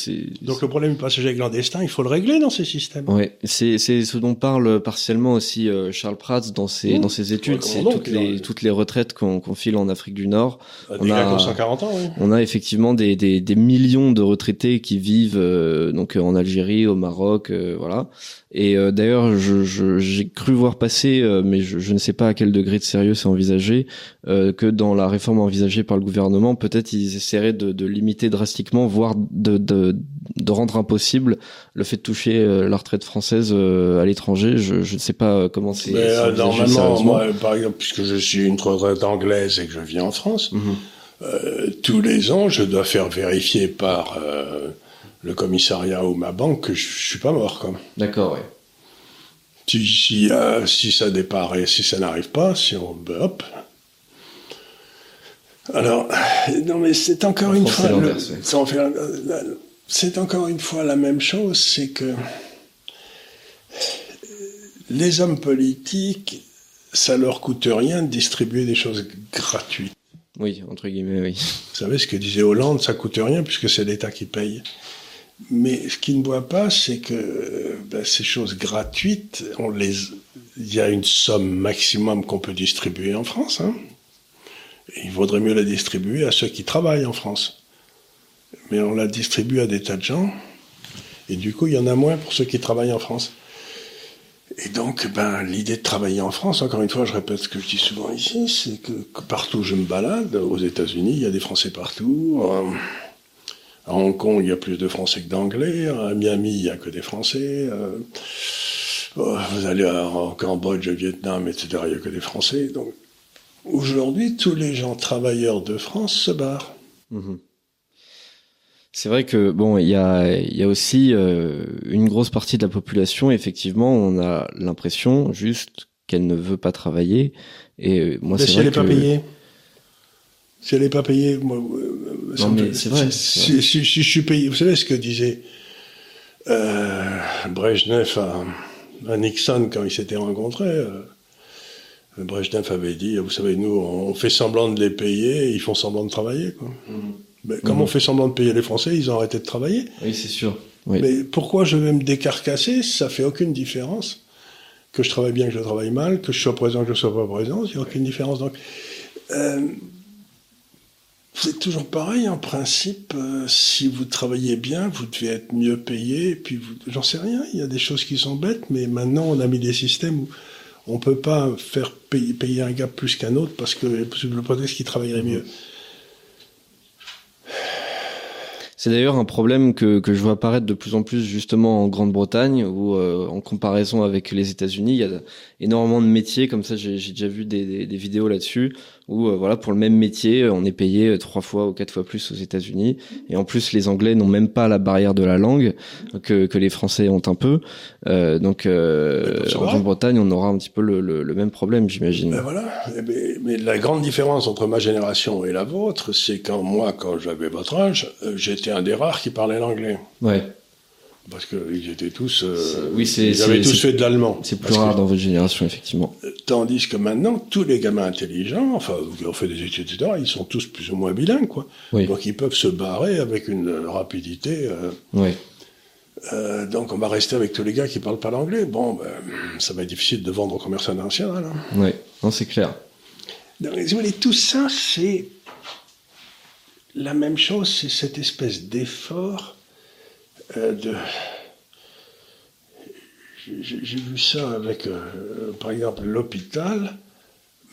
Donc le problème du passager clandestin, il faut le régler dans ces systèmes. Ouais, c'est c'est ce dont parle partiellement aussi euh, Charles Prats dans ses Mmh. dans ses études, c'est toutes les toutes les retraites qu'on qu'on file en Afrique du Nord. Des On gars a- qui ont 140 ans, oui. On a effectivement des, des, des millions de retraités qui vivent euh, donc en Algérie, au Maroc, euh, voilà. Et euh, d'ailleurs, je, je- j'ai cru voir passer, euh, mais je, je ne sais pas à quel degré de sérieux c'est envisagé, euh, que dans la réforme envisagée par le gouvernement, peut-être ils essaieraient de, de limiter drastiquement, voire de, de, de rendre impossible le fait de toucher euh, la retraite française euh, à l'étranger. Je, je ne sais pas comment c'est. Euh, normalement, moi, par exemple, puisque je suis une retraite anglaise et que je vis en France, Mhm. euh, tous les ans, je dois faire vérifier par euh, le commissariat ou ma banque que je, je suis pas mort. Quoi. D'accord, ouais. Si, si, euh, si ça départ et si ça n'arrive pas, si on, ben, hop. Alors, non mais c'est encore En une fois, c'est faire- c'est encore une fois la même chose, c'est que les hommes politiques, ça leur coûte rien de distribuer des choses gratuites. Oui, entre guillemets, oui. Vous savez ce que disait Hollande, ça coûte rien puisque c'est l'État qui paye. Mais ce qu'ils ne voient pas, c'est que euh, ben, ces choses gratuites, on les, il y a une somme maximum qu'on peut distribuer en France. Hein. Il vaudrait mieux la distribuer à ceux qui travaillent en France. Mais on la distribue à des tas de gens, et du coup, il y en a moins pour ceux qui travaillent en France. Et donc, ben, l'idée de travailler en France, encore une fois, je répète ce que je dis souvent ici, c'est que, partout où je me balade, aux États-Unis, il y a des Français partout. euh, à Hong Kong, il y a plus de Français que d'Anglais. À Miami, il y a que des Français. euh, oh, vous allez en Cambodge, au Vietnam, etc., il y a que des Français. Donc, aujourd'hui, tous les gens travailleurs de France se barrent. Mhm. C'est vrai que bon, il y a, il y a aussi euh, une grosse partie de la population. Effectivement, on a l'impression juste qu'elle ne veut pas travailler. Et euh, moi, Mais c'est si vrai elle n'est pas que- payée Si elle n'est pas payée, moi, euh, Non, mais c'est vrai, Si, c'est vrai. si- si- si je suis payé, vous savez ce que disait euh, Brejnev à, à Nixon quand ils s'étaient rencontrés euh, Brejnev avait dit, vous savez, nous, on fait semblant de les payer, et ils font semblant de travailler. Quoi. Mais comme Mhm. on fait semblant de payer les Français, ils ont arrêté de travailler. Oui, c'est sûr. Oui. Mais pourquoi je vais me décarcasser? Ça fait aucune différence. Que je travaille bien, que je travaille mal, que je sois présent, que je sois pas présent, il n'y a aucune différence. Donc, euh, c'est toujours pareil en principe. euh, si vous travaillez bien, vous devez être mieux payé. Et puis, j'en sais rien. Il y a des choses qui sont bêtes, mais maintenant on a mis des systèmes où on peut pas faire payer, un gars plus qu'un autre parce que le prétexte qu'il travaillerait mieux. C'est d'ailleurs un problème que, que je vois apparaître de plus en plus justement en Grande-Bretagne, où euh, en comparaison avec les États-Unis, il y a énormément de métiers comme ça. J'ai déjà vu des vidéos là-dessus où euh, voilà pour le même métier, on est payé euh, trois fois ou quatre fois plus aux États-Unis, et en plus les Anglais n'ont même pas la barrière de la langue que, que les Français ont un peu. Euh, donc euh, Mais en. Grande-Bretagne, on aura un petit peu le, le, le même problème, j'imagine. Ben voilà. Eh ben, mais la grande différence entre ma génération et la vôtre, c'est quand moi, quand j'avais votre âge, euh, j'étais un des rares qui parlait l'anglais. Ouais, Parce qu'ils étaient tous. euh, oui, c'est- ils avaient tous fait de l'allemand. c'est plus que- rare dans votre génération effectivement. Tandis que maintenant, tous les gamins intelligents, enfin, qui ont fait des études, etc., ils sont tous plus ou moins bilingues, quoi. Oui. Donc ils peuvent se barrer avec une euh, rapidité. euh, euh, donc on va rester avec tous les gars qui parlent pas l'anglais. Bon, ben, ça va être difficile de vendre au commerce international. hein. Ouais. Non, c'est clair. Donc, si vous voulez, tout ça, c'est la même chose, c'est cette espèce d'effort euh, de. J'ai vu ça avec, euh, par exemple, l'hôpital.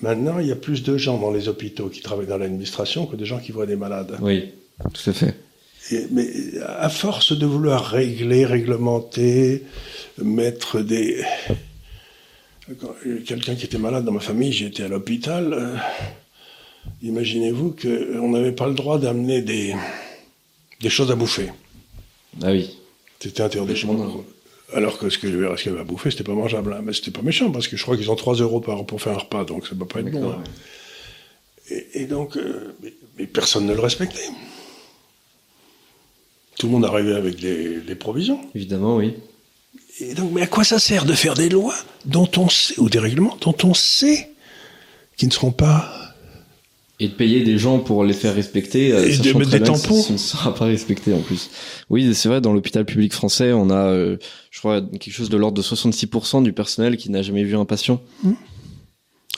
Maintenant, il y a plus de gens dans les hôpitaux qui travaillent dans l'administration que de gens qui voient des malades. Oui, tout à fait. Et- mais à force de vouloir régler, réglementer, mettre des... Quelqu'un qui était malade dans ma famille, j'étais à l'hôpital. euh, Imaginez-vous qu'on n'avait pas le droit d'amener des, des choses à bouffer. Ah oui. C'était interdit. Alors que ce que ce avait à bouffer, c'était pas mangeable. hein. Mais c'était pas méchant, parce que je crois qu'ils ont 3 euros par pour faire un repas, donc ça ne peut pas être bon. hein. Et, et donc, euh, mais, mais personne ne le respectait. Tout le monde arrivait avec des, des provisions. Évidemment, oui. Et donc, mais à quoi ça sert de faire des lois dont on sait, ou des règlements dont on sait qu'ils ne seront pas Et de payer des gens pour les faire respecter. Et de mettre des tampons. Ça ne sera pas respecté en plus. Oui, c'est vrai, dans l'hôpital public français, on a, je crois, quelque chose de l'ordre de 66% du personnel qui n'a jamais vu un patient. Mmh.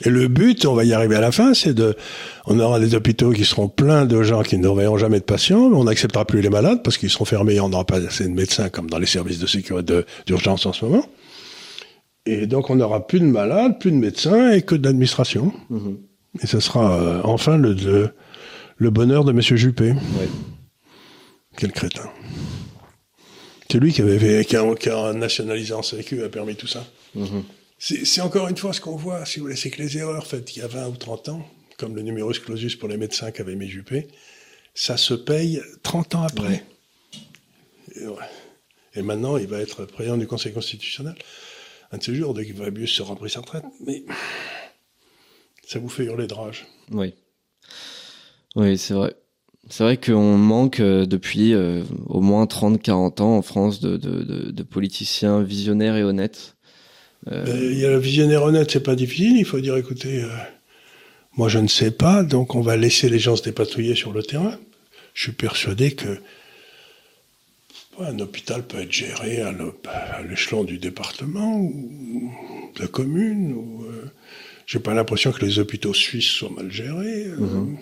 Et le but, on va y arriver à la fin, c'est de, on aura des hôpitaux qui seront pleins de gens qui ne verront jamais de patients, on n'acceptera plus les malades parce qu'ils seront fermés et on n'aura pas assez de médecins comme dans les services de sécurité d'urgence en ce moment. Et donc on n'aura plus de malades, plus de médecins et que de l'administration. Mhm. Et ce sera euh, enfin le, le, bonheur de Monsieur Juppé. Quel crétin. C'est lui qui avait fait, qui a, qui a nationalisé en sécu a permis tout ça. Mhm. C'est encore une fois ce qu'on voit, si vous voulez, c'est que les erreurs faites il y a 20 ou 30 ans, comme le numerus clausus pour les médecins qu'avait mis Juppé, ça se paye 30 ans après. Et, maintenant, il va être président du Conseil constitutionnel. Un de ces jours, dès qu'il va mieux se remplir sa retraite. Mais ça vous fait hurler de rage. Oui. Oui, c'est vrai. C'est vrai qu'on manque euh, depuis euh, au moins 30-40 ans en France de, de, politiciens visionnaires et honnêtes euh, il y a le visionnaire honnête, c'est pas difficile. Il faut dire, écoutez, euh, moi je ne sais pas, donc on va laisser les gens se dépatouiller sur le terrain. Je suis persuadé que un hôpital peut être géré à l'échelon du département ou de la commune. Ou, j'ai pas l'impression que les hôpitaux suisses soient mal gérés. Mhm.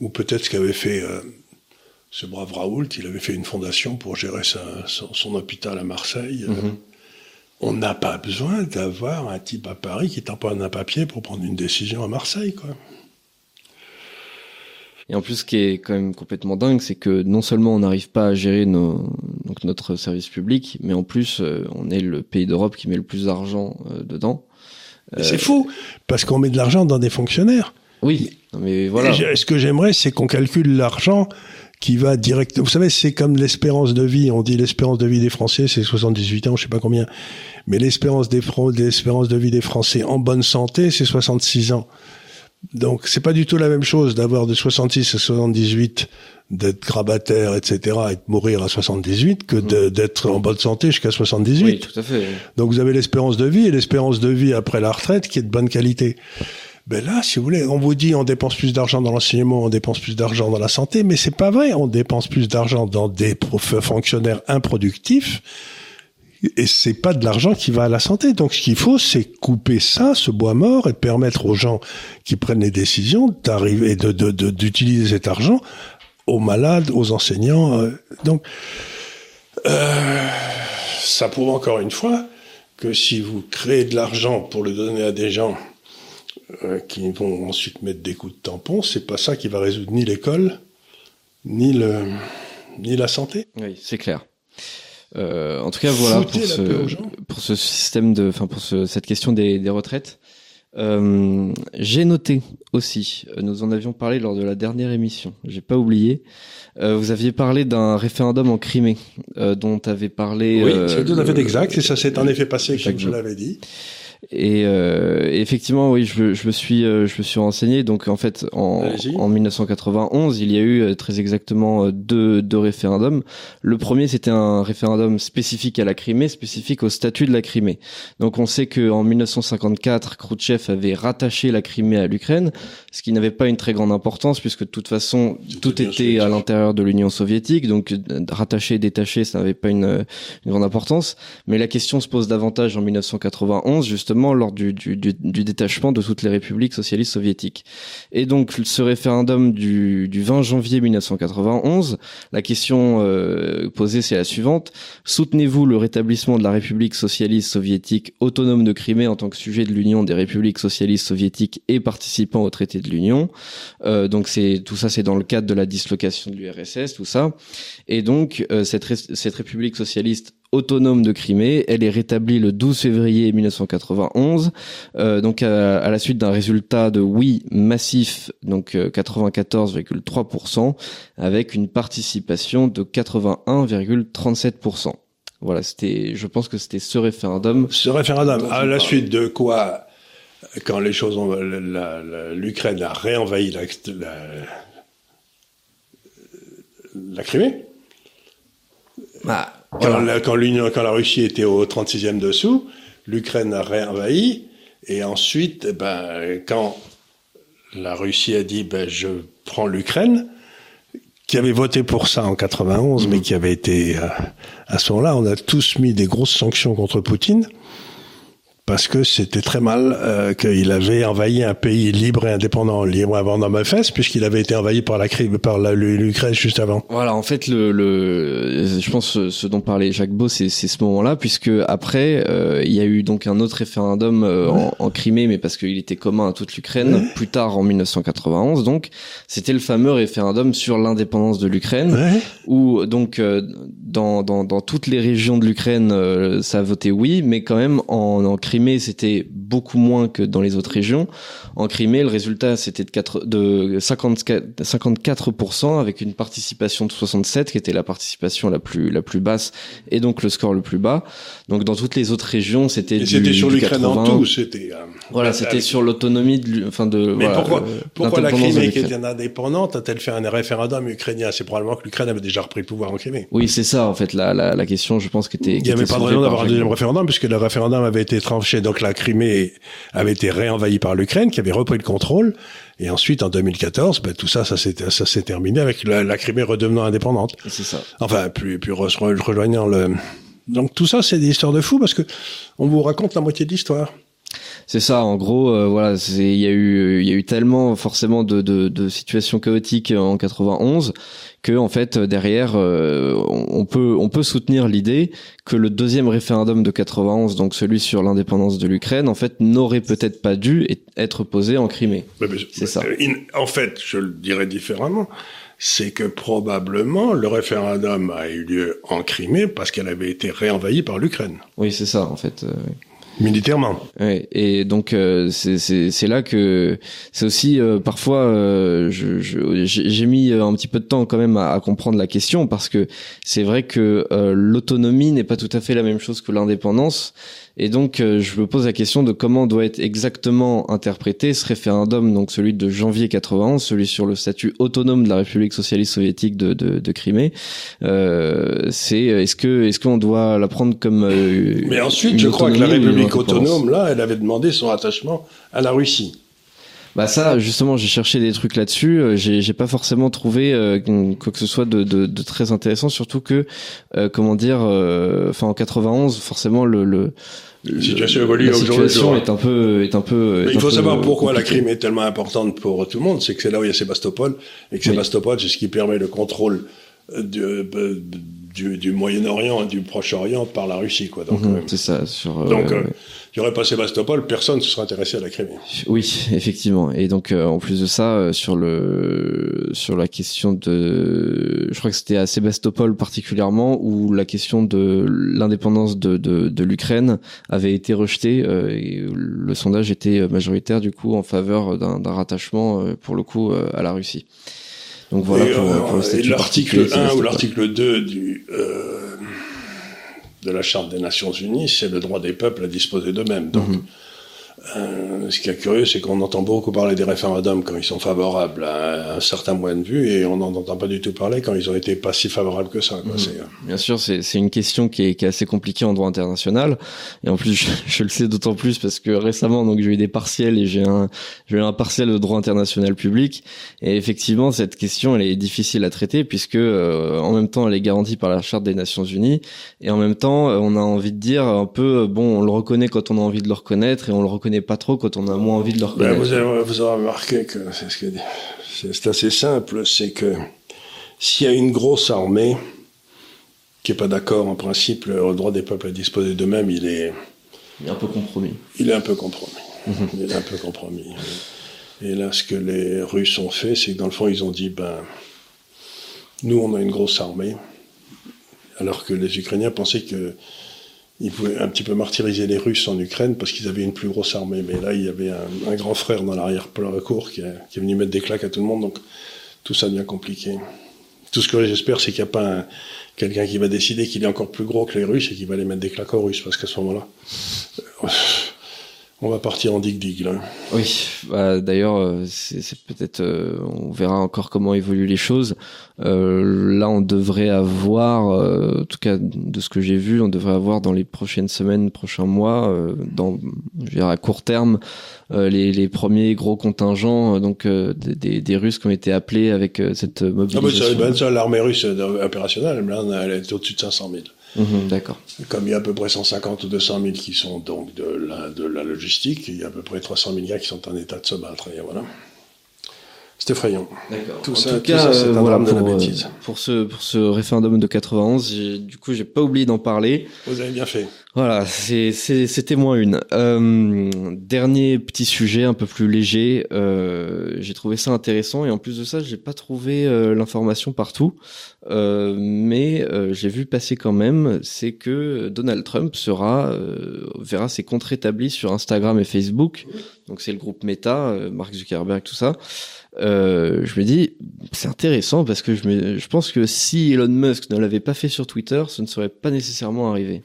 Ou peut-être ce qu'avait fait ce brave Raoult, il avait fait une fondation pour gérer son, hôpital à Marseille. Mhm on n'a pas besoin d'avoir un type à Paris qui t'empoigne un papier pour prendre une décision à Marseille, quoi. Et en plus, ce qui est quand même complètement dingue, c'est que non seulement on n'arrive pas à gérer nos, donc notre service public, mais en plus, euh, on est le pays d'Europe qui met le plus d'argent euh, dedans. C'est fou, parce qu'on met de l'argent dans des fonctionnaires. Oui, mais voilà. ce que j'aimerais, c'est qu'on calcule l'argent qui va direct. Vous savez, c'est comme l'espérance de vie. On dit l'espérance de vie des Français, c'est 78 ans, je sais pas combien. Mais l'espérance des l'espérance de vie des Français en bonne santé, c'est 66 ans. Donc, c'est pas du tout la même chose d'avoir de 66 à 78 d'être grabataire, etc., et de mourir à 78, que mmh. d'être en bonne santé jusqu'à 78. Oui, tout à fait. Donc vous avez l'espérance de vie et l'espérance de vie après la retraite qui est de bonne qualité. Ben là, si vous voulez, on vous dit on dépense plus d'argent dans l'enseignement, on dépense plus d'argent dans la santé, mais c'est pas vrai. On dépense plus d'argent dans des fonctionnaires improductifs et c'est pas de l'argent qui va à la santé. Donc, ce qu'il faut, c'est couper ça, ce bois mort, et permettre aux gens qui prennent les décisions d'arriver, de, d'utiliser cet argent aux malades, aux enseignants. Euh. donc, euh, ça prouve encore une fois que si vous créez de l'argent pour le donner à des gens euh, qui vont ensuite mettre des coups de tampon, c'est pas ça qui va résoudre ni l'école, ni le, ni la santé. Oui, c'est clair. Euh, en tout cas, voilà pour ce, pour ce système de, enfin pour ce, cette question des, des retraites. Euh, j'ai noté aussi, euh, nous en avions parlé lors de la dernière émission, j'ai pas oublié. Euh, vous aviez parlé d'un référendum en Crimée, euh, dont avait parlé. Oui, c'est tout à fait exact, et ça s'est en effet passé comme je l'avais dit. Et euh, effectivement, oui, je, je, me suis, euh, je me suis renseigné. Donc, en fait, en, en 1991, il y a eu euh, très exactement deux, deux référendums. Le premier, c'était un référendum spécifique à la Crimée, spécifique au statut de la Crimée. Donc, on sait que en 1954, Khrouchtchev avait rattaché la Crimée à l'Ukraine, ce qui n'avait pas une très grande importance puisque de toute façon, tout était à l'intérieur de l'Union soviétique. Donc, rattaché, détaché, ça n'avait pas une, une grande importance. Mais la question se pose davantage en 1991, justement lors du, détachement de toutes les républiques socialistes soviétiques. Et donc ce référendum du, 20 janvier 1991, la question euh, posée c'est la suivante soutenez-vous le rétablissement de la République socialiste soviétique autonome de Crimée en tant que sujet de l'Union des républiques socialistes soviétiques et participant au traité de l'Union euh, Donc c'est tout ça c'est dans le cadre de la dislocation de l'URSS, tout ça. Et donc euh, cette, cette République socialiste autonome de Crimée. Elle est rétablie le 12 février 1991, euh, donc à, la suite d'un résultat de oui massif, donc 94,3%, euh, avec une participation de 81,37%. Voilà, c'était, je pense que c'était ce référendum. Ce référendum, à la suite de quoi, quand les choses ont, l'Ukraine a réenvahi la, la, la Crimée. Bah, quand, la, quand, quand la Russie était au 36e dessous, l'Ukraine a réenvahi, et ensuite, eh ben, quand la Russie a dit ben, je prends l'Ukraine, qui avait voté pour ça en 91, mais qui avait été euh, à ce moment-là, on a tous mis des grosses sanctions contre Poutine parce que c'était très mal euh, qu'il avait envahi un pays libre et indépendant, libre avant dans ma fesse, puisqu'il avait été envahi par la par l'Ukraine juste avant. Voilà, en fait, le, le je pense ce dont parlait Jacques Beau, c'est ce moment-là, puisque après, euh, il y a eu donc un autre référendum euh, en, en, Crimée, mais parce qu'il était commun à toute l'Ukraine, plus tard en 1991, donc c'était le fameux référendum sur l'indépendance de l'Ukraine, où donc euh, dans, dans, dans toutes les régions de l'Ukraine, ça a voté oui, mais quand même en, en Crimée, c'était beaucoup moins que dans les autres régions. En Crimée, le résultat, c'était de, 4, de 54, 54% avec une participation de 67, qui était la participation la plus, la plus basse et donc le score le plus bas. Donc dans toutes les autres régions, c'était du C'était sur l'Ukraine en tout, c'était... Euh, voilà, c'était sur l'autonomie de, enfin de. Mais pourquoi, pourquoi la Crimée, qui était indépendante, a-t-elle fait un référendum ukrainien? C'est probablement que l'Ukraine avait déjà repris le pouvoir en Crimée. Oui, c'est ça en fait la, la, la question, je pense, qui était. Il n'y avait pas de raison d'avoir un deuxième référendum puisque le référendum avait été donc la Crimée avait été réenvahie par l'Ukraine, qui avait repris le contrôle. Et ensuite, en 2014, ben, tout ça, ça s'est, ça s'est terminé avec la, la, Crimée redevenant indépendante. C'est ça. Enfin, puis, puis rejoignant le. Donc tout ça, c'est des histoires de fous parce que on vous raconte la moitié de l'histoire. C'est ça, en gros, euh, voilà, il y a eu, il y a eu tellement forcément de, de, de, situations chaotiques en 91 que en fait derrière, euh, on peut, on peut soutenir l'idée que le deuxième référendum de 91, donc celui sur l'indépendance de l'Ukraine, en fait, n'aurait peut-être pas dû être posé en Crimée. C'est ça. En fait, je le dirais différemment c'est que probablement le référendum a eu lieu en Crimée parce qu'elle avait été réenvahie par l'Ukraine. Oui, c'est ça, en fait. Euh, Militairement. Et donc euh, c'est là que c'est aussi euh, parfois euh, j'ai mis un petit peu de temps quand même à, à comprendre la question parce que c'est vrai que l'autonomie n'est pas tout à fait la même chose que l'indépendance et donc, euh, je me pose la question de comment doit être exactement interprété ce référendum, donc celui de janvier 91, celui sur le statut autonome de la République socialiste soviétique de, de, de Crimée. Euh, c'est est-ce que est-ce qu'on doit la prendre comme euh, Mais ensuite, je crois que la République autonome, là, elle avait demandé son attachement à la Russie. Bah ça, justement, j'ai cherché des trucs là-dessus. Euh, j'ai, j'ai pas forcément trouvé euh, quoi que ce soit de, de, de, très intéressant, surtout que, euh, comment dire, enfin en 91, forcément le, le la situation évolue la situation est un peu est un peu il faut savoir pourquoi la crime est tellement importante pour tout le monde c'est que c'est là où il y a Sébastopol et que Sébastopol c'est ce qui permet le contrôle de, du, du Moyen-Orient du Proche-Orient par la Russie quoi donc mhm, c'est ça sur donc il n'y aurait pas Sébastopol, personne ne se serait intéressé à la Crimée. Oui, <laughs> effectivement. Et donc, euh, en plus de ça, euh, sur le sur la question de, je crois que c'était à Sébastopol particulièrement où la question de l'indépendance de, de, de l'Ukraine avait été rejetée. Euh, et le sondage était majoritaire du coup en faveur d'un rattachement pour le coup à la Russie. Donc voilà pour, pour, le statut L'article 1 ou l'article 2 du de la Charte des Nations Unies, c'est le droit des peuples à disposer d'eux-mêmes. Donc, mhm. Euh, ce qui est curieux, c'est qu'on entend beaucoup parler des référendums quand ils sont favorables à un certain point de vue, et on n'en entend pas du tout parler quand ils ont été pas si favorables que ça. Quoi. Euh, Bien sûr, c'est une question qui est, qui est, assez compliquée en droit international, et en plus, <laughs> je, je le sais d'autant plus parce que récemment, donc j'ai eu des partiels et j'ai un, j'ai eu un partiel de droit international public, et effectivement, cette question, elle est difficile à traiter puisque euh, en même temps, elle est garantie par la Charte des Nations Unies, et en même temps, on a envie de dire un peu, bon, on le reconnaît quand on a envie de le reconnaître, et on le reconnaît pas trop quand on a moins envie de le reconnaître. vous, avez, vous aurez remarqué que c'est ce c'est assez simple, c'est que s'il y a une grosse armée qui est pas d'accord en principe, le droit des peuples à disposer d'eux-mêmes, il est il est un peu compromis. Il est un peu compromis. Mhm. Il est un peu compromis. Et là, ce que les Russes ont fait, c'est que dans le fond, ils ont dit, ben, nous, on a une grosse armée, alors que les Ukrainiens pensaient que ils pouvaient un petit peu martyriser les Russes en Ukraine parce qu'ils avaient une plus grosse armée. Mais là, il y avait un, grand frère dans l'arrière-cour qui, qui, est venu mettre des claques à tout le monde. Donc, tout ça devient compliqué. Tout ce que j'espère, c'est qu'il n'y a pas quelqu'un qui va décider qu'il est encore plus gros que les Russes et qui va les mettre des claques aux Russes. Parce qu'à ce moment-là, on va partir en dig-dig là. Oui, bah, d'ailleurs, euh, c'est peut-être, euh, on verra encore comment évoluent les choses. Euh, là, on devrait avoir, en tout cas de ce que j'ai vu, on devrait avoir dans les prochaines semaines, prochains mois, dans, je veux dire à court terme, les, les, premiers gros contingents, donc des, des, Russes qui ont été appelés avec cette mobilisation. Ah, ça, l'armée russe opérationnelle, elle est au-dessus de 500 000. Mhm, d'accord. Comme il y a à peu près 150 ou 200 000 qui sont donc de la, de la logistique, il y a à peu près 300 000 gars qui sont en état de se battre. Et voilà. C'est effrayant. Tout, ça, tout ça, c'est un voilà, pour, de la bêtise. Pour ce, pour ce référendum de 91, du coup, j'ai pas oublié d'en parler. Vous avez bien fait. Voilà, c'était moins une. Euh, dernier petit sujet un peu plus léger. Euh, j'ai trouvé ça intéressant et en plus de ça, j'ai pas trouvé euh, l'information partout, euh, mais euh, j'ai vu passer quand même. C'est que Donald Trump sera verra ses comptes rétablis sur Instagram et Facebook. Donc c'est le groupe Meta, Mark Zuckerberg, tout ça. Euh, je me dis, c'est intéressant parce que je, me, je pense que si Elon Musk ne l'avait pas fait sur Twitter, ce ne serait pas nécessairement arrivé.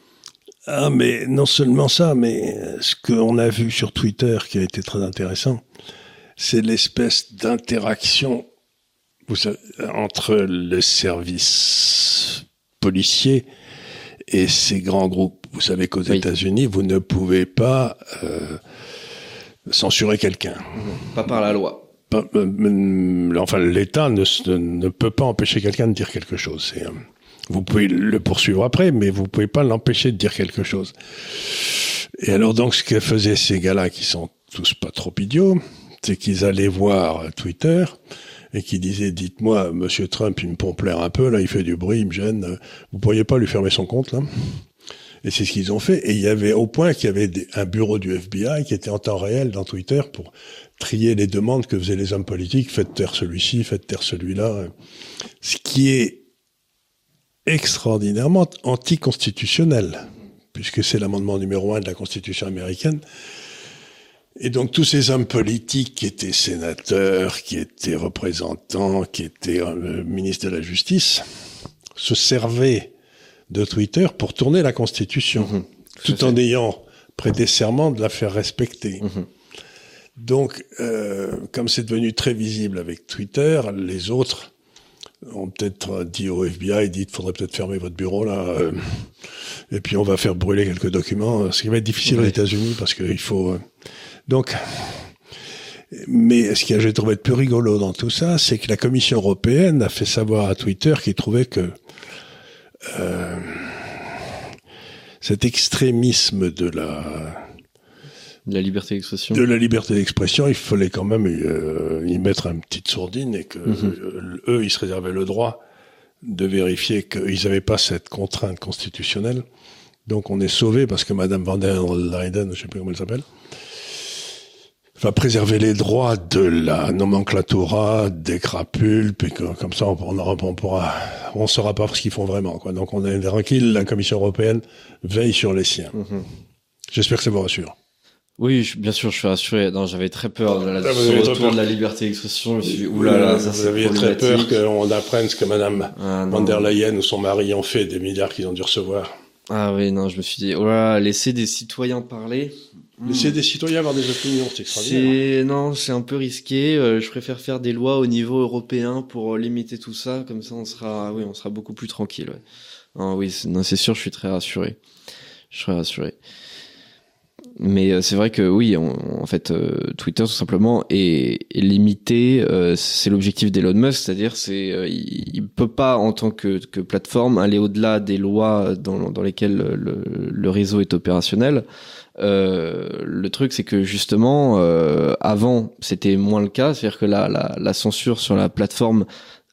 Ah, mais non seulement ça, mais ce qu'on a vu sur Twitter qui a été très intéressant, c'est l'espèce d'interaction entre le service policier et ces grands groupes. Vous savez qu'aux États-Unis, vous ne pouvez pas euh, censurer quelqu'un. Pas par la loi. Euh, enfin, l'État ne, ne, peut pas empêcher quelqu'un de dire quelque chose. Euh, vous pouvez le poursuivre après, mais vous pouvez pas l'empêcher de dire quelque chose. Et alors donc, ce que faisaient ces gars-là, qui sont tous pas trop idiots, c'est qu'ils allaient voir Twitter et qui disaient dites-moi, Monsieur Trump, il me pompe l'air un peu là, il fait du bruit, il me gêne. Vous pourriez pas lui fermer son compte là? Et c'est ce qu'ils ont fait. Et il y avait au point qu'il y avait un bureau du FBI qui était en temps réel dans Twitter pour trier les demandes que faisaient les hommes politiques, faites taire celui-ci, faites taire celui-là. Ce qui est extraordinairement anticonstitutionnel, puisque c'est l'amendement numéro un de la Constitution américaine. Et donc tous ces hommes politiques qui étaient sénateurs, qui étaient représentants, qui étaient euh, ministres de la Justice, se servaient de Twitter pour tourner la Constitution, mmh tout en ayant prêté serment de la faire respecter. Mmh donc, euh, comme c'est devenu très visible avec Twitter, les autres ont peut-être dit au FBI, dit, faudrait peut-être fermer votre bureau là, euh, et puis on va faire brûler quelques documents, ce qui va être difficile aux États-Unis parce qu'il faut. Euh, donc, mais ce que j'ai trouvé de plus rigolo dans tout ça, c'est que la Commission européenne a fait savoir à Twitter qu'il trouvait que euh, cet extrémisme de la de la liberté d'expression. De la liberté d'expression, il fallait quand même euh, y mettre une petite sourdine et que mhm. euh, eux, ils se réservaient le droit de vérifier qu'ils n'avaient pas cette contrainte constitutionnelle. Donc on est sauvé parce que Madame van der Leyen, je sais plus comment elle s'appelle, va préserver les droits de la nomenclatura, des crapules, puis comme ça on, on, on pourra, on saura pas ce qu'ils font vraiment. Quoi. Donc on est tranquille, la Commission européenne veille sur les siens. Mhm. J'espère que ça vous rassure. Oui, bien sûr, je suis rassuré. Non, j'avais très peur de la, ah, retour de la liberté d'expression. Je me suis dit, oulala, ça Vous aviez très peur qu'on apprenne ce que Madame ah, van der Leyen ou son mari ont fait des milliards qu'ils ont dû recevoir. Ah oui, non, je me suis dit, oh là, laisser des citoyens parler. Laisser des citoyens avoir des opinions, c'est extraordinaire. Non, c'est un peu risqué. Euh, je préfère faire des lois au niveau européen pour euh, limiter tout ça. Comme ça, on sera, oui, on sera beaucoup plus tranquille. Ouais. Ah, oui, non, c'est sûr, je suis très rassuré. Je serai rassuré. Mais euh, c'est vrai que oui, en fait, euh, Twitter tout simplement est, limité. Euh, c'est l'objectif d'Elon Musk, c'est-à-dire c'est il, il, peut pas en tant que, que plateforme aller au-delà des lois dans, dans lesquelles le, le, réseau est opérationnel. le truc, c'est que justement, avant, c'était moins le cas, c'est-à-dire que la, la, la, censure sur la plateforme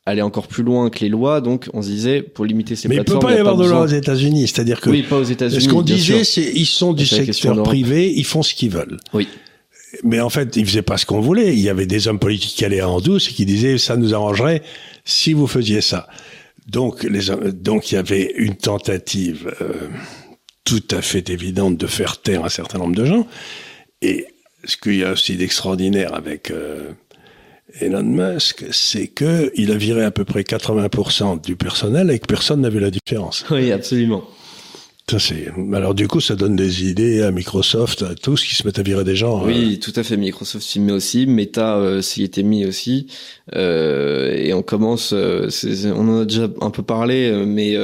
aller encore plus loin que les lois. Donc, on se disait, pour limiter ces mais plateformes. Mais il peut pas y avoir de loi aux États-Unis. C'est-à-dire que. Oui, pas aux États-Unis. Ce qu'on disait, c'est, ils sont du secteur privé, ils font ce qu'ils veulent. Oui. Mais en fait, ils faisaient pas ce qu'on voulait. Il y avait des hommes politiques qui allaient en douce et qui disaient, ça nous arrangerait si vous faisiez ça. Donc, les, donc il y avait une tentative euh, tout à fait évidente de faire taire un certain nombre de gens. Et ce qu'il y a aussi d'extraordinaire avec euh, Elon Musk, c'est que il a viré à peu près 80% du personnel et que personne n'a vu la différence. Oui, absolument. Ça c'est. Alors du coup, ça donne des idées à Microsoft, à tous qui se mettent à virer des gens. Oui, euh. tout à fait. Microsoft s'y met aussi, Meta euh, s'y était mis aussi, euh, et on commence. Euh, on en a déjà un peu parlé, mais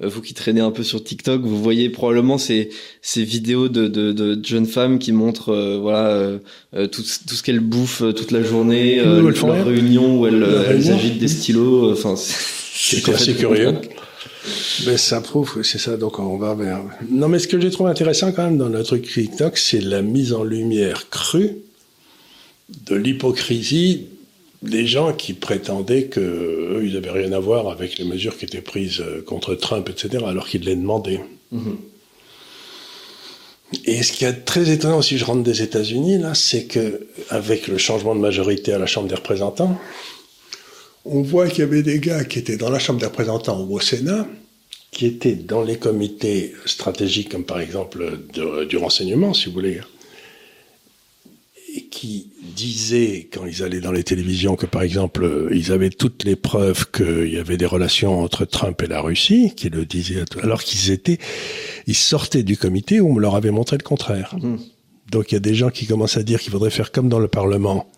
vous qui traînez un peu sur TikTok, vous voyez probablement ces ces vidéos de de, de jeunes femmes qui montrent voilà tout, tout ce qu'elles bouffent toute la journée, euh, leur réunion où elles, elles agitent des stylos. Enfin, c'est assez curieux. Mais ça prouve que c'est ça, donc on va vers. Non, mais ce que j'ai trouvé intéressant quand même dans notre truc TikTok, c'est la mise en lumière crue de l'hypocrisie des gens qui prétendaient que eux, ils n'avaient rien à voir avec les mesures qui étaient prises euh, contre Trump, etc., alors qu'ils les demandaient. Mm-hmm. Et ce qui est très étonnant, si je rentre des États-Unis, là, c'est que avec le changement de majorité à la Chambre des représentants, on voit qu'il y avait des gars qui étaient dans la Chambre des représentants ou au Sénat, qui étaient dans les comités stratégiques, comme par exemple du renseignement, si vous voulez, et qui disaient, quand ils allaient dans les télévisions, que par exemple, ils avaient toutes les preuves qu'il y avait des relations entre Trump et la Russie, qui le disaient, alors qu'ils étaient, ils sortaient du comité où on leur avait montré le contraire. Mmh. Donc il y a des gens qui commencent à dire qu'il faudrait faire comme dans le Parlement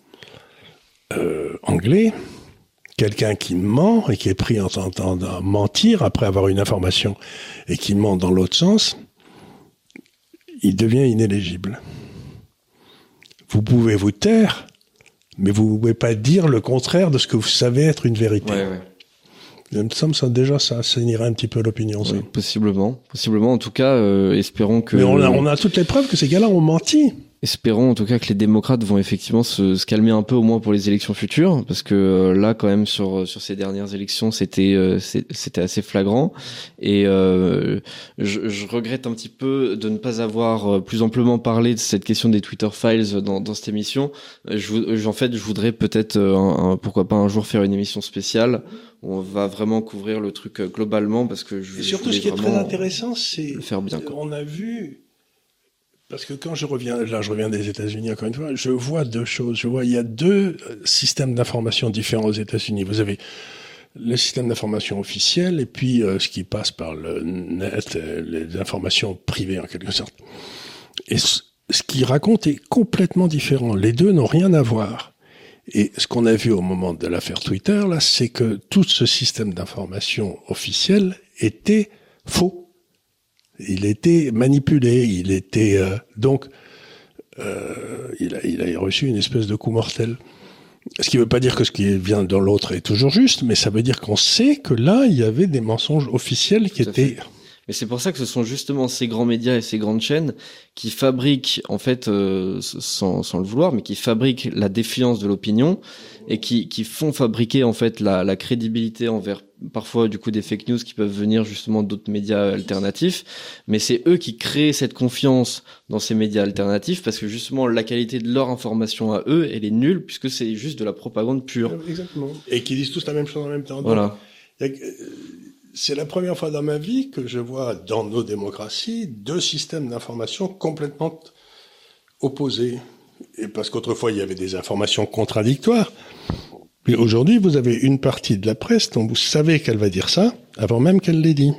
euh, anglais, quelqu'un qui ment et qui est pris en tentant de mentir après avoir une information et qui ment dans l'autre sens, il devient inéligible. Vous pouvez vous taire, mais vous ne pouvez pas dire le contraire de ce que vous savez être une vérité. Ouais, ouais. Il me semble ça déjà ça assainirait un petit peu l'opinion. Oui, possiblement, possiblement. En tout cas, euh, espérons que. Mais on a, on a toutes les preuves que ces gars-là ont menti. Espérons en tout cas que les démocrates vont effectivement se, se, calmer un peu au moins pour les élections futures, parce que euh, là quand même sur sur ces dernières élections c'était euh, c'était assez flagrant et euh, je, je, regrette un petit peu de ne pas avoir euh, plus amplement parlé de cette question des Twitter files dans, dans cette émission. Je, en fait je voudrais peut-être pourquoi pas un jour faire une émission spéciale où on va vraiment couvrir le truc globalement parce que je, et surtout ce qui est très intéressant c'est faire bien. On a vu parce que quand je reviens, là je reviens des États-Unis encore une fois, je vois deux choses. Je vois, il y a deux euh, systèmes d'information différents aux États-Unis. Vous avez le système d'information officiel et puis euh, ce qui passe par le net, euh, les informations privées en quelque sorte. Et ce, ce qui raconte est complètement différent. Les deux n'ont rien à voir. Et ce qu'on a vu au moment de l'affaire Twitter, là, c'est que tout ce système d'information officiel était faux il était manipulé, il était euh, donc euh, il, a, il a reçu une espèce de coup mortel. Ce qui ne veut pas dire que ce qui vient dans l'autre est toujours juste, mais ça veut dire qu'on sait que là, il y avait des mensonges officiels qui étaient mais c'est pour ça que ce sont justement ces grands médias et ces grandes chaînes qui fabriquent, en fait, euh, sans, sans, le vouloir, mais qui fabriquent la défiance de l'opinion et qui, qui font fabriquer en fait la, la, crédibilité envers parfois du coup des fake news qui peuvent venir justement d'autres médias alternatifs. Mais c'est eux qui créent cette confiance dans ces médias alternatifs parce que justement la qualité de leur information à eux, elle est nulle puisque c'est juste de la propagande pure. Exactement. Et qui disent tous la même chose en même temps. Voilà c'est la première fois dans ma vie que je vois dans nos démocraties deux systèmes d'information complètement opposés. Et parce qu'autrefois, il y avait des informations contradictoires. Mais aujourd'hui, vous avez une partie de la presse dont vous savez qu'elle va dire ça avant même qu'elle l'ait dit.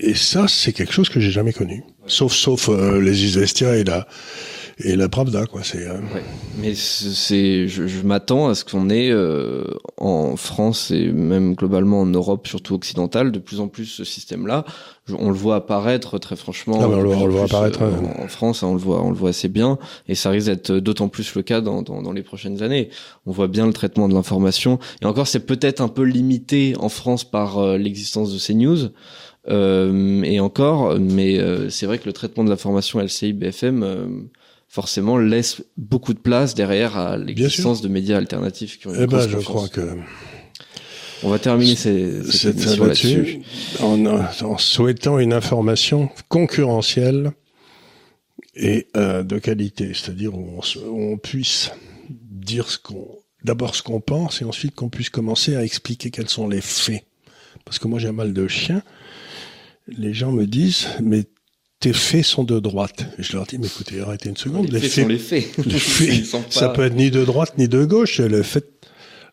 Et ça, c'est quelque chose que j'ai jamais connu. Sauf, sauf euh, les Izvestia et la, et la Pravda, quoi. C'est. Euh, Mais c'est, je, je m'attends à ce qu'on ait euh, en France et même globalement en Europe, surtout occidentale, de plus en plus ce système-là. On le voit apparaître très franchement. Ah, on, le, voit apparaître euh, en, France, hein, on le voit, on le voit assez bien, et ça risque d'être d'autant plus le cas dans, dans, dans, les prochaines années. On voit bien le traitement de l'information, et encore, c'est peut-être un peu limité en France par l'existence de ces news. Euh, et encore, mais c'est vrai que le traitement de l'information LCI BFM forcément laisse beaucoup de place derrière à l'existence de médias alternatifs qui ont une eh ben, je crois que on va terminer ces, cette émission là-dessus en, en, souhaitant une information concurrentielle et euh, de qualité, c'est-à-dire où, on, puisse dire ce qu'on, d'abord ce qu'on pense et ensuite qu'on puisse commencer à expliquer quels sont les faits. Parce que moi j'ai un mal de chien. Les gens me disent, mais tes faits sont de droite. je leur dis, mais écoutez, arrêtez une seconde. Les, faits, sont les faits. <laughs> Les faits ça peut être ni de droite ni de gauche. Le fait,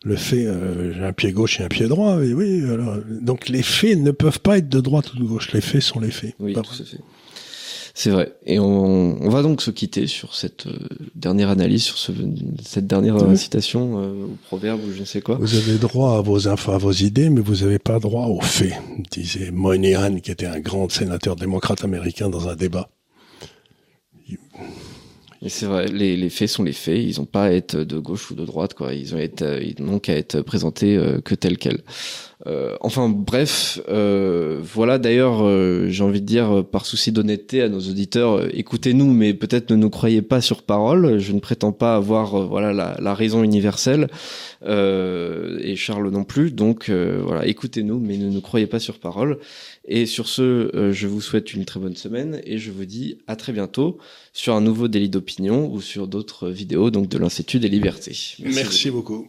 le fait, euh, j'ai un pied gauche et un pied droit. Et oui, alors, donc les faits ne peuvent pas être de droite ou de gauche. Les faits sont les faits. Oui, tout à fait. C'est vrai. Et on, on, va donc se quitter sur cette euh, dernière analyse, sur ce, cette dernière euh, citation euh, au proverbe ou je ne sais quoi. Vous avez droit à vos infos, à vos idées, mais vous n'avez pas droit aux faits, disait Moynihan, qui était un grand sénateur démocrate américain dans un débat. Et c'est vrai, les, les, faits sont les faits, ils n'ont pas à être de gauche ou de droite, quoi. Ils ils n'ont qu'à être présentés que tels quels. Euh, enfin bref, euh, voilà d'ailleurs, euh, j'ai envie de dire par souci d'honnêteté à nos auditeurs, écoutez-nous, mais peut-être ne nous croyez pas sur parole. Je ne prétends pas avoir voilà la, la, raison universelle et Charles non plus. Donc voilà, écoutez-nous, mais ne nous croyez pas sur parole. Et sur ce, je vous souhaite une très bonne semaine et je vous dis à très bientôt sur un nouveau délit d'opinion ou sur d'autres vidéos donc de l'Institut des libertés. Merci, Merci beaucoup.